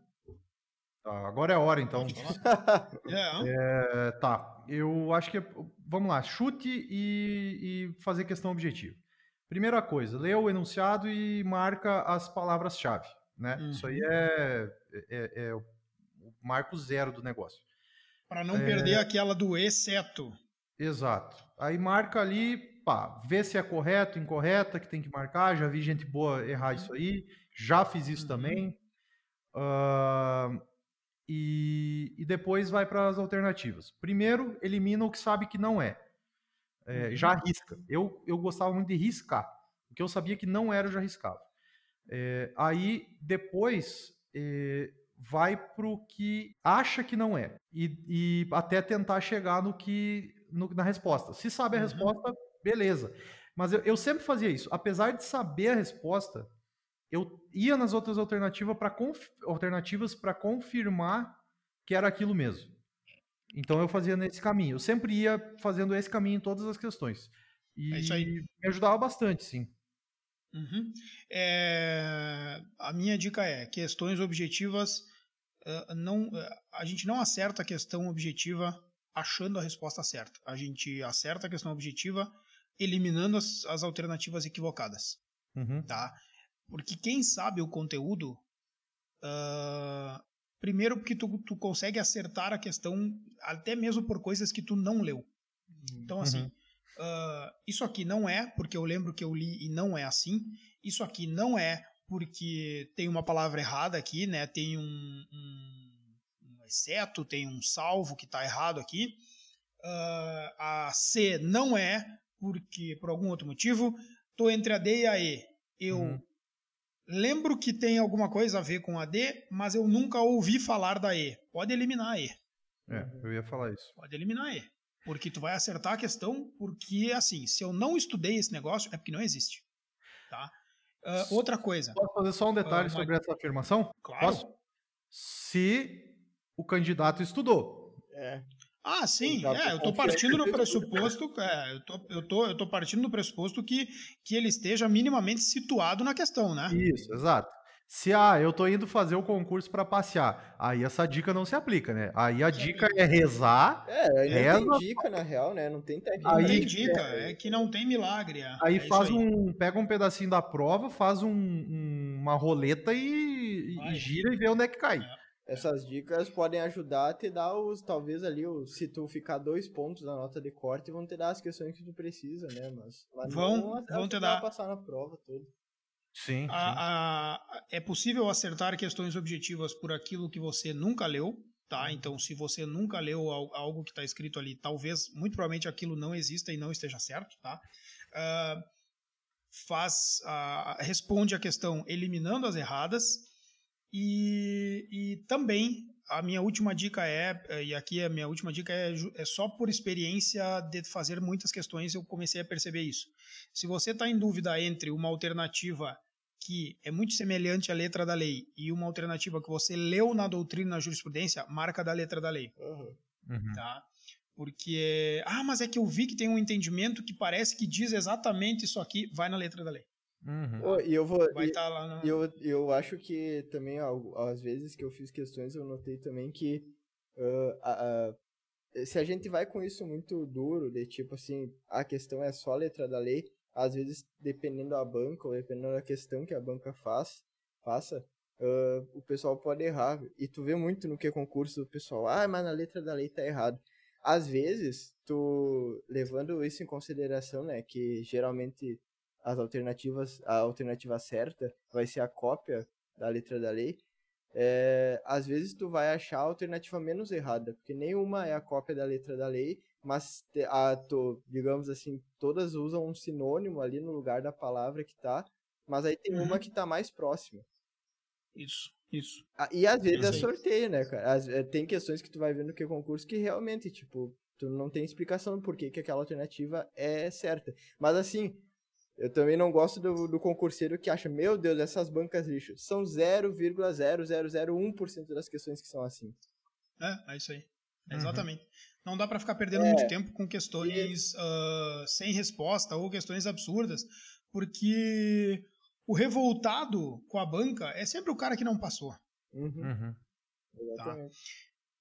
Speaker 2: Tá, agora é a hora, então. é, tá. Eu acho que. Vamos lá, chute e, e fazer questão objetiva. Primeira coisa, lê o enunciado e marca as palavras-chave. Né? Uhum. Isso aí uhum. é, é, é, o marco zero do negócio.
Speaker 1: Para não é... perder aquela do exceto.
Speaker 2: Exato. Aí marca ali, pá, vê se é correto, incorreta, que tem que marcar. Já vi gente boa errar isso aí. Já fiz isso uhum. também. Uh, e, e, depois vai para as alternativas. Primeiro, elimina o que sabe que não é. é uhum. Já risca. Eu, eu gostava muito de riscar. O que eu sabia que não era, eu já riscava. É, aí depois é, vai para o que acha que não é e, e, até tentar chegar no que no, na resposta. Se sabe a uhum. resposta, beleza. Mas eu, eu sempre fazia isso. Apesar de saber a resposta, eu ia nas outras alternativas para conf, alternativas para confirmar que era aquilo mesmo. Então eu fazia nesse caminho. Eu sempre ia fazendo esse caminho em todas as questões. E
Speaker 1: É
Speaker 2: me ajudava bastante, sim.
Speaker 1: Uhum. É, a minha dica é questões objetivas eh, não eh, a gente não acerta a questão objetiva achando a resposta certa a gente acerta a questão objetiva eliminando as, as alternativas equivocadas
Speaker 2: Uhum.
Speaker 1: tá porque quem sabe o conteúdo ah, primeiro porque tu, tu consegue acertar a questão até mesmo por coisas que tu não leu então assim
Speaker 2: Uhum.
Speaker 1: ah, isso aqui não é porque eu lembro que eu li e não é assim isso aqui não é porque tem uma palavra errada aqui, né? Tem um, um, um exceto, tem um salvo que está errado aqui. Ah, a C não é porque, por algum outro motivo, tô entre a D e a E. Eu
Speaker 2: Uhum.
Speaker 1: lembro que tem alguma coisa a ver com a D, mas eu nunca ouvi falar da E. Pode eliminar a E.
Speaker 2: É, eu ia falar isso.
Speaker 1: Pode eliminar a E. Porque tu vai acertar a questão, porque, assim, se eu não estudei esse negócio, é porque não existe. Tá? Ah, outra coisa.
Speaker 2: Posso fazer só um detalhe
Speaker 1: Ah,
Speaker 2: sobre essa afirmação?
Speaker 1: Claro.
Speaker 2: Posso? Se o candidato estudou.
Speaker 3: É.
Speaker 1: Ah, sim, é, eu tô
Speaker 3: confiante
Speaker 1: partindo do pressuposto, é, eu tô, eu tô, eu tô partindo do pressuposto que, que ele esteja minimamente situado na questão, né?
Speaker 2: Isso, exato. Se ah, eu tô indo fazer o concurso para passear, aí essa dica não se aplica, né? Aí a dica é rezar,
Speaker 3: É, aí não
Speaker 2: Reza-
Speaker 3: tem dica, na real, né? Não tem técnica.
Speaker 2: Aí-
Speaker 1: tem dica, é que não tem milagre. é.
Speaker 2: aí
Speaker 1: É
Speaker 2: faz um, pega um pedacinho da prova, faz um- um- uma roleta e, e gira e vê onde é que cai.
Speaker 3: Essas dicas podem ajudar a te dar os, talvez ali, os, se tu ficar dois pontos na nota de corte, vão te dar as questões que tu precisa, né? Mas, mas
Speaker 1: Vão- vão te dar.
Speaker 3: passar na prova toda.
Speaker 2: Sim, sim.
Speaker 1: A- a- é possível acertar questões objetivas por aquilo que você nunca leu, tá? Então, se você nunca leu al- algo que está escrito ali, talvez, muito provavelmente aquilo não exista e não esteja certo, tá? Ah, faz, ah, responde a questão eliminando as erradas e, e também a minha última dica é, e aqui a minha última dica é, é só por experiência de fazer muitas questões eu comecei a perceber isso. Se você está em dúvida entre uma alternativa que é muito semelhante à letra da lei e uma alternativa que você leu na doutrina na jurisprudência, marca da letra da lei.
Speaker 2: Uhum.
Speaker 1: tá? Porque, ah, mas é que eu vi que tem um entendimento que parece que diz exatamente isso aqui, vai na letra da lei.
Speaker 2: Uhum.
Speaker 3: E eu vou.
Speaker 1: Vai estar lá no...
Speaker 3: E eu, eu acho que também, às vezes que eu fiz questões, eu notei também que a- a- se a gente vai com isso muito duro, de tipo assim, a questão é só a letra da lei, às vezes, dependendo da banca, ou dependendo da questão que a banca faz, faça, ah, o pessoal pode errar. E tu vê muito no que é concurso o pessoal, ah, mas na letra da lei tá errado. Às vezes, tu levando isso em consideração, né, que geralmente as alternativas, a alternativa certa vai ser a cópia da letra da lei, é, às vezes tu vai achar a alternativa menos errada, porque nenhuma é a cópia da letra da lei, mas a, tu, digamos assim, todas usam um sinônimo ali no lugar da palavra que tá, mas aí tem uma
Speaker 1: Uhum.
Speaker 3: que tá mais próxima.
Speaker 1: Isso, isso.
Speaker 3: Ah, E às vezes é sorteio, né, cara? Às- é, tem questões que tu vai ver no que concurso que realmente, tipo, tu não tem explicação do porquê que aquela alternativa é certa. Mas assim, eu também não gosto do, do concurseiro que acha, meu Deus, essas bancas lixo. São 0,0001% das questões que são assim.
Speaker 1: É, é isso aí.
Speaker 2: Uhum.
Speaker 1: Exatamente. Não dá para ficar perdendo
Speaker 3: É.
Speaker 1: muito tempo com questões ah, sem resposta ou questões absurdas, porque o revoltado com a banca é sempre o cara que não passou.
Speaker 3: Uhum,
Speaker 2: Uhum.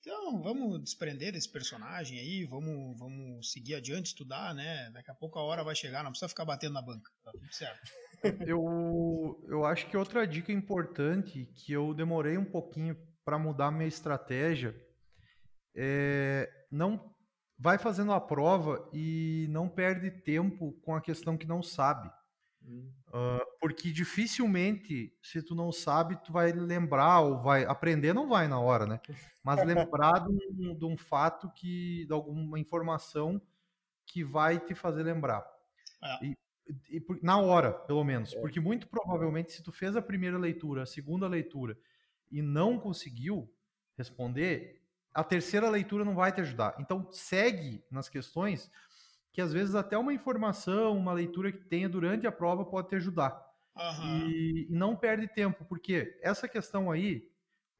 Speaker 1: Então, vamos desprender desse personagem aí, vamos, vamos seguir adiante, estudar, né? Daqui a pouco a hora vai chegar, não precisa ficar batendo na banca. Tá tudo certo.
Speaker 2: Eu, eu acho que outra dica importante que eu demorei um pouquinho para mudar minha estratégia é não vai fazendo a prova e não perde tempo com a questão que não sabe. Ah, porque dificilmente, se tu não sabe, tu vai lembrar ou vai aprender, não vai na hora, né? Mas lembrar de um, de um fato que, de alguma informação que vai te fazer lembrar.
Speaker 1: É.
Speaker 2: E, e na hora, pelo menos. Porque muito provavelmente, se tu fez a primeira leitura, a segunda leitura e não conseguiu responder, a terceira leitura não vai te ajudar. Então, segue nas questões que às vezes até uma informação, uma leitura que tenha durante a prova pode te ajudar.
Speaker 1: Aham.
Speaker 2: E, e não perde tempo, porque essa questão aí,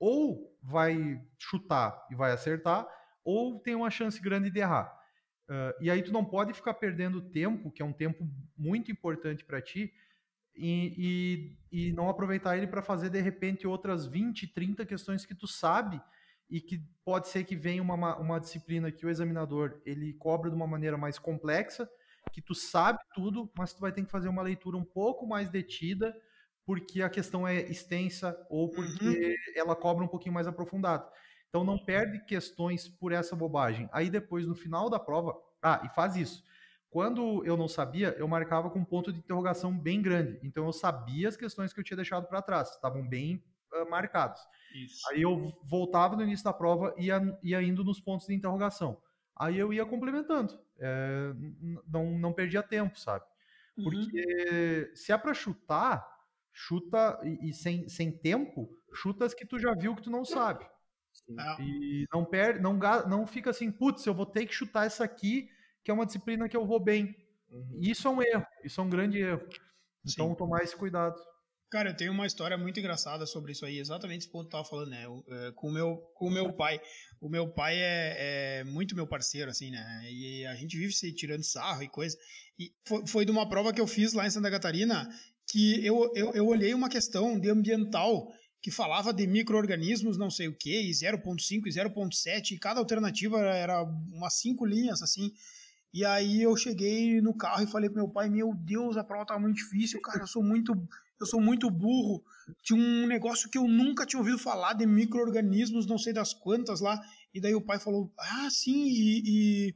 Speaker 2: ou vai chutar e vai acertar, ou tem uma chance grande de errar. Ah, e aí tu não pode ficar perdendo tempo, que é um tempo muito importante para ti, e, e, e não aproveitar ele para fazer de repente outras 20, 30 questões que tu sabe e que pode ser que venha uma, ma- uma disciplina que o examinador ele cobra de uma maneira mais complexa, que tu sabe tudo, mas tu vai ter que fazer uma leitura um pouco mais detida, porque a questão é extensa ou porque ela cobra um pouquinho mais aprofundado. Então não perde questões por essa bobagem. Aí depois, no final da prova, ah, e faz isso. Quando eu não sabia, eu marcava com um ponto de interrogação bem grande. Então eu sabia as questões que eu tinha deixado para trás, estavam bem ah, marcados.
Speaker 1: Isso.
Speaker 2: Aí eu voltava no início da prova e ia, ia indo nos pontos de interrogação. Aí eu ia complementando. É, não, não perdia tempo, sabe?
Speaker 1: Uhum.
Speaker 2: Porque se é pra chutar, chuta e, e sem, sem tempo, chuta as que tu já viu que tu não sabe.
Speaker 1: É,
Speaker 2: E não perde, não, não fica assim, putz, eu vou ter que chutar essa aqui, que é uma disciplina que eu vou bem.
Speaker 3: Uhum.
Speaker 2: Isso é um erro, isso é um grande erro. Então
Speaker 1: Sim.
Speaker 2: tomar esse cuidado.
Speaker 1: Cara, eu tenho uma história muito engraçada sobre isso aí, exatamente esse ponto que eu tava falando, né? Eu, é, com o meu, o meu pai. O meu pai é, é muito meu parceiro, assim, né? E a gente vive se tirando sarro e coisa. E foi, foi de uma prova que eu fiz lá em Santa Catarina que eu, eu, eu olhei uma questão de ambiental que falava de micro-organismos, não sei o que, e 0.5 e 0.7, e cada alternativa era umas cinco linhas, assim. E aí eu cheguei no carro e falei pro meu pai, meu Deus, a prova tá muito difícil, cara, eu sou muito, eu sou muito burro. Tinha um negócio que eu nunca tinha ouvido falar de micro-organismos, não sei das quantas lá. E daí o pai falou, ah, sim, e, e,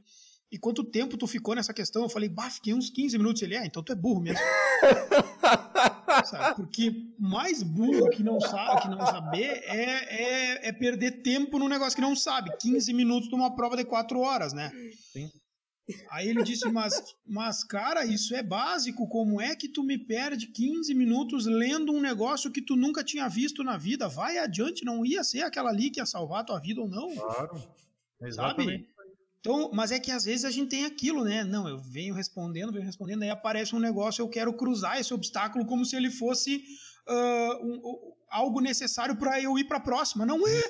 Speaker 1: e quanto tempo tu ficou nessa questão? Eu falei, bah, fiquei uns 15 minutos. Ele, ah, então tu é burro mesmo. Sabe? Porque mais burro que não sabe, que não saber é, é, é perder tempo num negócio que não sabe. 15 minutos numa prova de 4 horas, né?
Speaker 2: Sim.
Speaker 1: Aí ele disse, mas, mas cara, isso é básico. Como é que tu me perde 15 minutos lendo um negócio que tu nunca tinha visto na vida? Vai adiante, não ia ser aquela ali que ia salvar a tua vida ou não.
Speaker 2: Claro.
Speaker 1: Sabe? Então, mas é que às vezes a gente tem aquilo, né? Não, eu venho respondendo, venho respondendo, aí aparece um negócio, eu quero cruzar esse obstáculo como se ele fosse ah, um- um- algo necessário para eu ir para a próxima. Não é.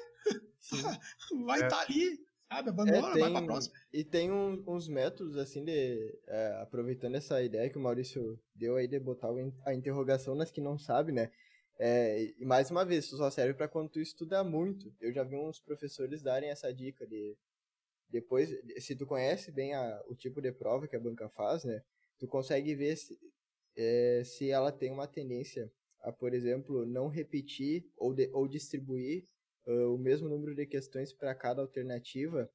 Speaker 1: Vai
Speaker 2: É.
Speaker 1: estar ali, sabe? Abandona,
Speaker 3: É,
Speaker 1: vai para a
Speaker 3: tem-
Speaker 1: próxima.
Speaker 3: E tem um- uns métodos, assim, de. é, aproveitando essa ideia que o Maurício deu aí de botar a interrogação nas que não sabe, né? É, e mais uma vez, isso só serve para quando tu estuda muito. Eu já vi uns professores darem essa dica de. Depois, se tu conhece bem a- o tipo de prova que a banca faz, né? Tu consegue ver se, é, se ela tem uma tendência a, por exemplo, não repetir ou, de- ou distribuir ah, o mesmo número de questões para cada alternativa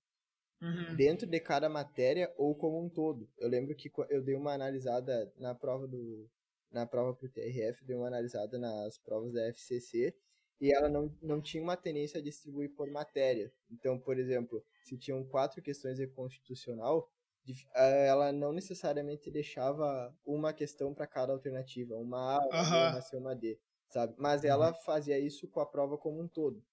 Speaker 1: Uhum.
Speaker 3: dentro de cada matéria ou como um todo. Eu lembro que eu dei uma analisada na prova do na prova pro TRF, dei uma analisada nas provas da FCC e ela não, não tinha uma tendência a distribuir por matéria. Então, por exemplo, se tinham quatro questões de constitucional, ela não necessariamente deixava uma questão para cada alternativa, uma A, uma C, uma D, sabe? Mas ela fazia isso com a prova como um todo.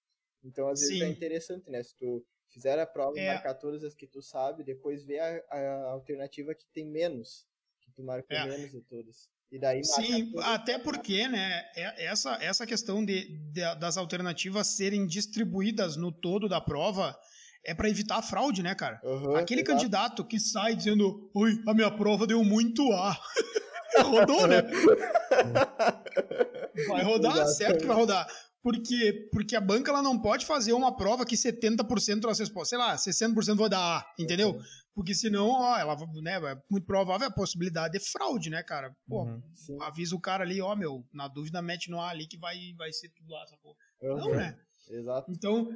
Speaker 3: Então, às vezes é
Speaker 1: Sim.
Speaker 3: interessante, né? Se tu fizer a prova,
Speaker 1: É.
Speaker 3: marcar todas as que tu sabe, depois ver a, a alternativa que tem menos, que tu marcou
Speaker 1: É.
Speaker 3: menos de todas. E daí marca
Speaker 1: Sim, até porque, né, é- essa, essa questão de, de- das alternativas serem distribuídas no todo da prova é para evitar a fraude, né, cara?
Speaker 3: Aham,
Speaker 1: Aquele
Speaker 3: exato.
Speaker 1: candidato que sai dizendo, oi, a minha prova deu muito A. Rodou, né? Vai rodar, certo que vai rodar. Porque, porque a banca ela não pode fazer uma prova que 70% das respostas, sei lá, 60% vai dar A, entendeu? Porque senão, ó, ela, né, é muito provável a possibilidade de fraude, né, cara? Pô,
Speaker 2: Uhum.
Speaker 1: Avisa o cara ali, ó, meu, na dúvida mete no A ali que vai, vai ser tudo A, essa porra. Não,
Speaker 3: Aham,
Speaker 1: né?
Speaker 3: Exato.
Speaker 1: Então,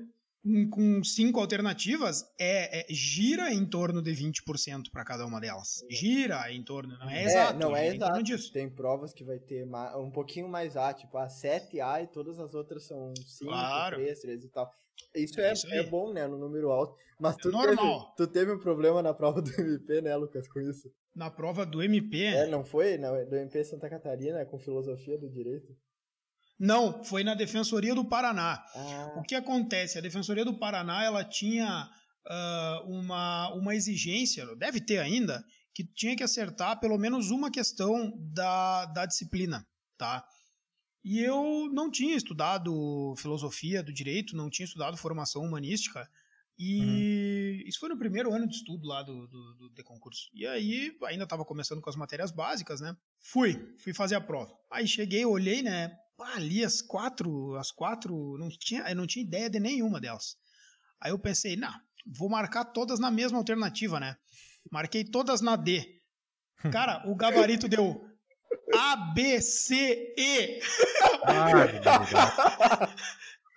Speaker 1: com- cinco alternativas, é, é- gira em torno de 20% para cada uma delas. Gira em torno, não é,
Speaker 3: É,
Speaker 1: exato.
Speaker 3: não é
Speaker 1: torno
Speaker 3: exato.
Speaker 1: disso.
Speaker 3: Tem provas que vai ter um pouquinho mais A, tipo a 7A e todas as outras são 5,
Speaker 1: Claro.
Speaker 3: 3, 3 e tal. Isso
Speaker 1: É
Speaker 3: é,
Speaker 1: isso
Speaker 3: é bom, né, no número alto. Mas
Speaker 1: É
Speaker 3: tu,
Speaker 1: normal.
Speaker 3: teve, tu teve um problema na prova do MP, né, Lucas, com isso?
Speaker 1: Na prova do MP,
Speaker 3: É, não foi? Na, do MP Santa Catarina, com filosofia do direito?
Speaker 1: Não, foi na Defensoria do Paraná.
Speaker 3: Ah,
Speaker 1: O que acontece? A Defensoria do Paraná ela tinha ah, uma, uma exigência, deve ter ainda, que tinha que acertar pelo menos uma questão da, da disciplina, tá? E eu não tinha estudado filosofia do direito, não tinha estudado formação humanística, e uhum. isso foi no primeiro ano de estudo lá do, do, do, de concurso. E aí, ainda estava começando com as matérias básicas, né? Fui, fui fazer a prova. Aí cheguei, olhei, né? Ali as quatro, as quatro, não tinha, eu não tinha ideia de nenhuma delas. Aí eu pensei, não, vou marcar todas na mesma alternativa, né? Marquei todas na D. Cara, o gabarito deu A, B, C, E.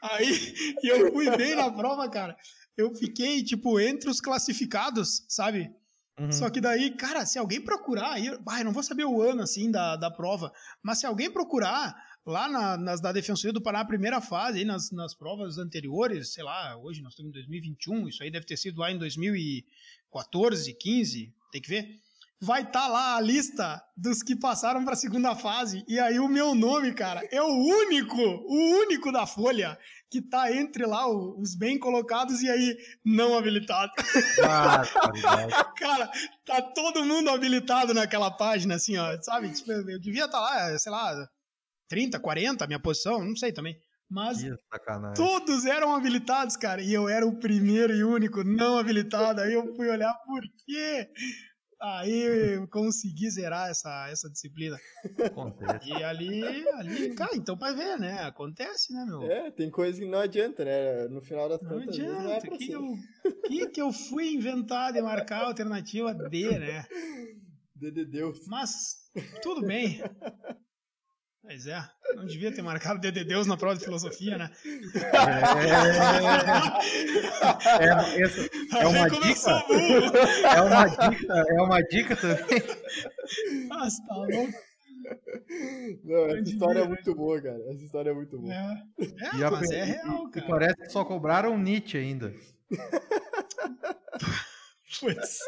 Speaker 1: Aí, eu fui bem na prova, cara. Eu fiquei, tipo, entre os classificados, sabe? Uhum. Só que daí, cara, se alguém procurar, aí, eu não vou saber o ano, assim, da, da prova, mas se alguém procurar, lá na, nas da Defensoria do Paraná, primeira fase, aí nas, nas provas anteriores, sei lá, hoje nós estamos em 2021, isso aí deve ter sido lá em 2014, 15, tem que ver. Vai estar tá lá a lista dos que passaram para a segunda fase. E aí o meu nome, cara, é o único, o único da folha que tá entre lá os bem colocados e aí não habilitado. Ah, cara, tá todo mundo habilitado naquela página, assim, ó, sabe? Tipo, eu devia estar tá lá, sei lá, 30, 40, a minha posição, não sei também. Mas todos eram habilitados, cara. E eu era o primeiro e único não habilitado. Aí eu fui olhar por quê. Aí eu consegui zerar essa, essa disciplina. Acontece. E ali, ali, cara, então vai ver, né? Acontece, né, meu?
Speaker 3: É, tem coisa que não adianta, né? No final das contas, não adianta. Não é
Speaker 1: que, eu, que, que eu fui inventar de marcar a alternativa D, né?
Speaker 3: D de Deus.
Speaker 1: Mas, tudo bem. Pois é, não devia ter marcado D de Deus na prova de filosofia, né?
Speaker 2: É, é, essa, é uma dica. É uma dica, é uma dica também.
Speaker 1: Nossa, tá louco.
Speaker 3: Não, essa história é muito boa, cara. Essa história é muito boa. É,
Speaker 1: é mas é real, cara.
Speaker 2: E parece que só cobraram Nietzsche ainda.
Speaker 1: pois.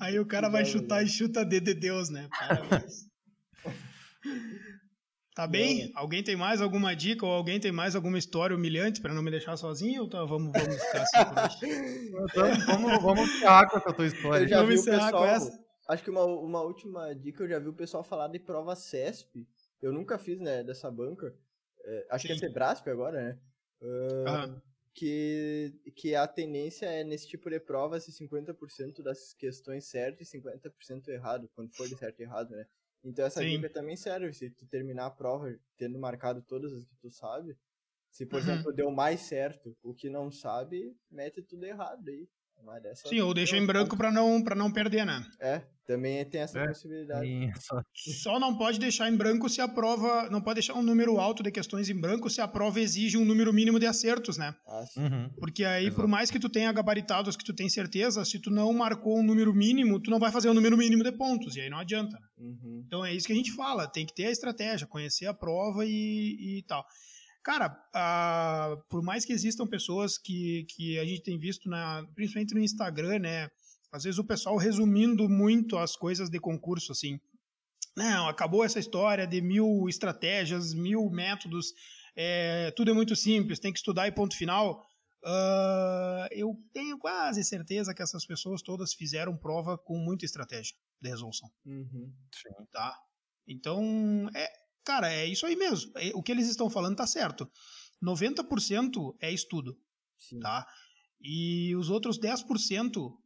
Speaker 1: Aí o cara vai chutar e chuta D de Deus, né? Parabéns. Tá bem? Alguém tem mais alguma dica ou alguém tem mais alguma história humilhante para não me deixar sozinho? Ou tá, vamos, vamos ficar assim?
Speaker 2: Então, vamos, vamos encerrar com essa tua história.
Speaker 3: Eu já vamos vi o pessoal, com essa. Acho que uma, uma última dica eu já vi o pessoal falar de prova CESP. Eu nunca fiz, né, dessa banca. É, acho Sim. que é Sebrasp agora, né? Uh, que, que a tendência é, nesse tipo de prova, se 50% das questões certas e 50% errado, quando for de certo e errado, né? Então essa Sim. dica também serve, se tu terminar a prova tendo marcado todas as que tu sabe, se por uhum. exemplo deu mais certo, o que não sabe, mete tudo errado aí.
Speaker 1: Sim, ou deixa em branco para não, pra não perder, né?
Speaker 3: É, também tem essa é. possibilidade.
Speaker 1: Só não pode deixar em branco se a prova. Não pode deixar um número alto de questões em branco se a prova exige um número mínimo de acertos, né?
Speaker 3: Ah, uhum.
Speaker 1: Porque aí, Exato. por mais que tu tenha gabaritado as que tu tem certeza, se tu não marcou um número mínimo, tu não vai fazer um número mínimo de pontos, e aí não adianta.
Speaker 3: Uhum.
Speaker 1: Então é isso que a gente fala, tem que ter a estratégia, conhecer a prova e, e tal. Cara, uh, por mais que existam pessoas que, que a gente tem visto, na, principalmente no Instagram, né? Às vezes o pessoal resumindo muito as coisas de concurso, assim. Não, acabou essa história de mil estratégias, mil métodos, é, tudo é muito simples, tem que estudar e ponto final. Uh, eu tenho quase certeza que essas pessoas todas fizeram prova com muita estratégia de resolução.
Speaker 3: Uhum.
Speaker 1: Tá? Então, é, Cara, é isso aí mesmo. É, o que eles estão falando tá certo. 90% é estudo, Sim. tá? E os outros 10% uh,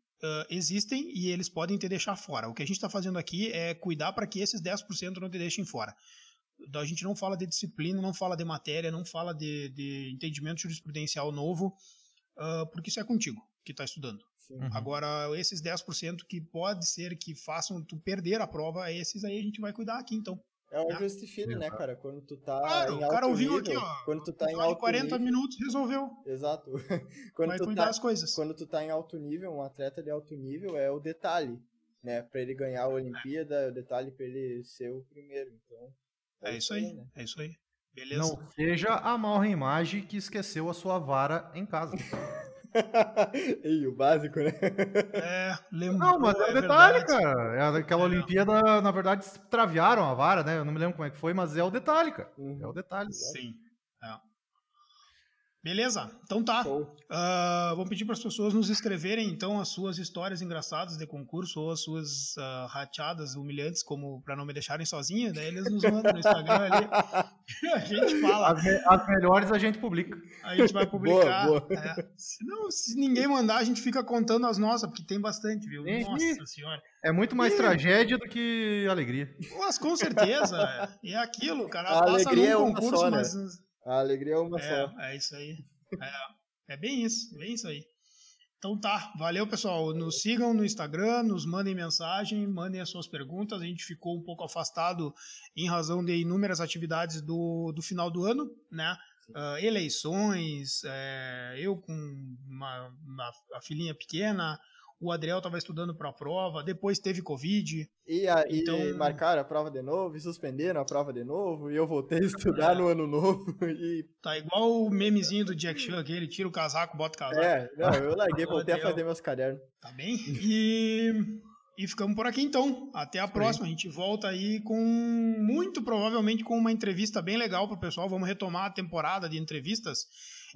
Speaker 1: existem e eles podem te deixar fora. O que a gente está fazendo aqui é cuidar para que esses 10% não te deixem fora. Então, a gente não fala de disciplina, não fala de matéria, não fala de, de entendimento jurisprudencial novo, uh, porque isso é contigo que está estudando. Uhum. Agora, esses 10% que pode ser que façam tu perder a prova, esses aí a gente vai cuidar aqui, então.
Speaker 3: É um justifique, né, cara? Quando tu tá
Speaker 1: claro,
Speaker 3: em alto
Speaker 1: o cara ouviu
Speaker 3: nível,
Speaker 1: aqui, ó.
Speaker 3: Quando tu tá em alto
Speaker 1: 40
Speaker 3: nível,
Speaker 1: minutos resolveu.
Speaker 3: Exato. quando
Speaker 1: Vai
Speaker 3: tu
Speaker 1: cuidar
Speaker 3: tá,
Speaker 1: as coisas.
Speaker 3: Quando tu tá em alto nível, um atleta de alto nível é o detalhe, né? Para ele ganhar a Olimpíada, é o detalhe para ele ser o primeiro. Então,
Speaker 1: é, é isso aí, né? é isso aí. Beleza.
Speaker 2: Não seja a mal imagem que esqueceu a sua vara em casa.
Speaker 3: e o básico, né?
Speaker 1: É, lembro.
Speaker 2: Não, mas é, é detalhe, verdade. cara. É aquela é, Olimpíada, na verdade, traviaram a vara, né? Eu não me lembro como é que foi, mas é o detalhe, cara. Uhum. É o detalhe.
Speaker 1: Sim. É. Beleza? Então tá. Uh, vou pedir para as pessoas nos escreverem então as suas histórias engraçadas de concurso ou as suas uh, rateadas humilhantes, como para não me deixarem sozinha. Daí eles nos mandam no Instagram ali. a gente fala.
Speaker 2: As, as, melhores a gente publica.
Speaker 1: A gente vai publicar. boa, boa. É. Se, não, se ninguém mandar, a gente fica contando as nossas, porque tem bastante, viu?
Speaker 2: E,
Speaker 1: Nossa senhora.
Speaker 2: É muito mais e... tragédia do que alegria.
Speaker 1: Mas com certeza. é. E é aquilo, cara. A passa num é concurso, só, né? mas
Speaker 3: a alegria é uma
Speaker 1: é,
Speaker 3: só.
Speaker 1: É isso aí. É, é bem isso, bem isso aí. Então tá, valeu pessoal. Nos sigam no Instagram, nos mandem mensagem, mandem as suas perguntas. A gente ficou um pouco afastado em razão de inúmeras atividades do, do final do ano, né? Uh, eleições, é, eu com uma, uma, a filhinha pequena, o Adriel estava estudando para a prova, depois teve Covid.
Speaker 3: E, a, então... marcaram a prova de novo, e suspenderam a prova de novo, e eu voltei a estudar é. no ano novo. E...
Speaker 1: Tá igual o memezinho do Jack Chan, que ele tira o casaco, bota o casaco.
Speaker 3: É, não, eu larguei, voltei a fazer meus cadernos.
Speaker 1: Tá bem? E, e ficamos por aqui então. Até a próxima. A gente volta aí com, muito provavelmente, com uma entrevista bem legal pro pessoal. Vamos retomar a temporada de entrevistas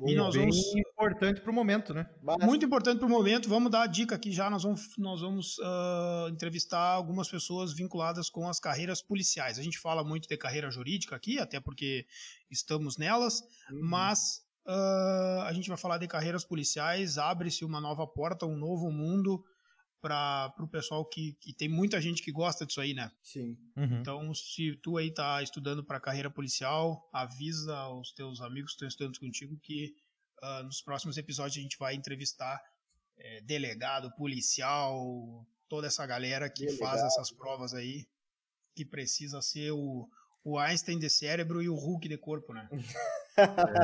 Speaker 2: e nós bem vamos importante para o momento, né?
Speaker 1: Muito importante para o momento. Vamos dar a dica aqui já. Nós vamos, nós vamos uh, entrevistar algumas pessoas vinculadas com as carreiras policiais. A gente fala muito de carreira jurídica aqui, até porque estamos nelas, uhum. mas uh, a gente vai falar de carreiras policiais. Abre-se uma nova porta, um novo mundo para o pessoal que, que tem muita gente que gosta disso aí, né?
Speaker 3: Sim.
Speaker 1: Uhum. Então, se tu aí tá estudando para carreira policial, avisa aos teus amigos que estão estudando contigo que uh, nos próximos episódios a gente vai entrevistar é, delegado, policial, toda essa galera que delegado. faz essas provas aí, que precisa ser o, o Einstein de cérebro e o Hulk de corpo, né?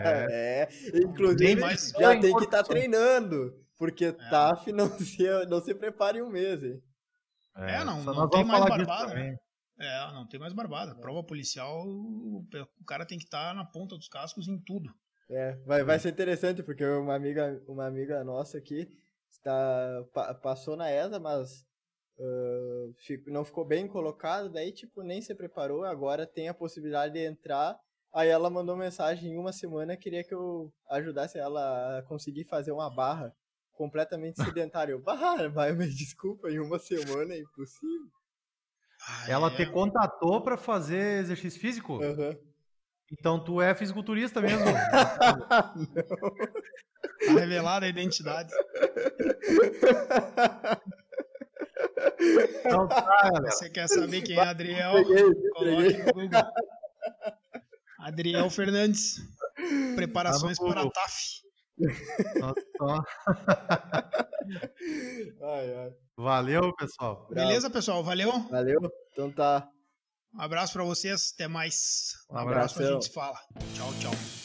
Speaker 3: é. é. Inclusive, mais... já tem que estar tá treinando. Porque é. TAF não se, não se prepara em um mês, hein?
Speaker 1: É, é não, não tem mais barbada, né? É, não tem mais barbada. Prova policial, o, cara tem que estar tá na ponta dos cascos em tudo.
Speaker 3: É, vai, vai ser interessante, porque uma amiga, uma amiga nossa aqui está, passou na ESA, mas uh, fico, não ficou bem colocada, daí tipo, nem se preparou, agora tem a possibilidade de entrar. Aí ela mandou mensagem em uma semana, queria que eu ajudasse ela a conseguir fazer uma barra completamente sedentário. bah, vai, me desculpa, em uma semana é impossível.
Speaker 2: Ah, Ela é... te contatou para fazer exercício físico?
Speaker 3: Uhum.
Speaker 2: Então tu é fisiculturista mesmo?
Speaker 1: tá revelada a identidade. Então tá, Você quer saber quem é Adriel? Peguei, Coloque no Google. Adriel Fernandes. Preparações tá para a TAF.
Speaker 2: ai, ai. Valeu, pessoal.
Speaker 1: Beleza, pessoal? Valeu?
Speaker 3: Valeu. Então tá.
Speaker 1: Um abraço para vocês. Até mais. Um, um abraço. abraço. A gente se fala. Tchau, tchau.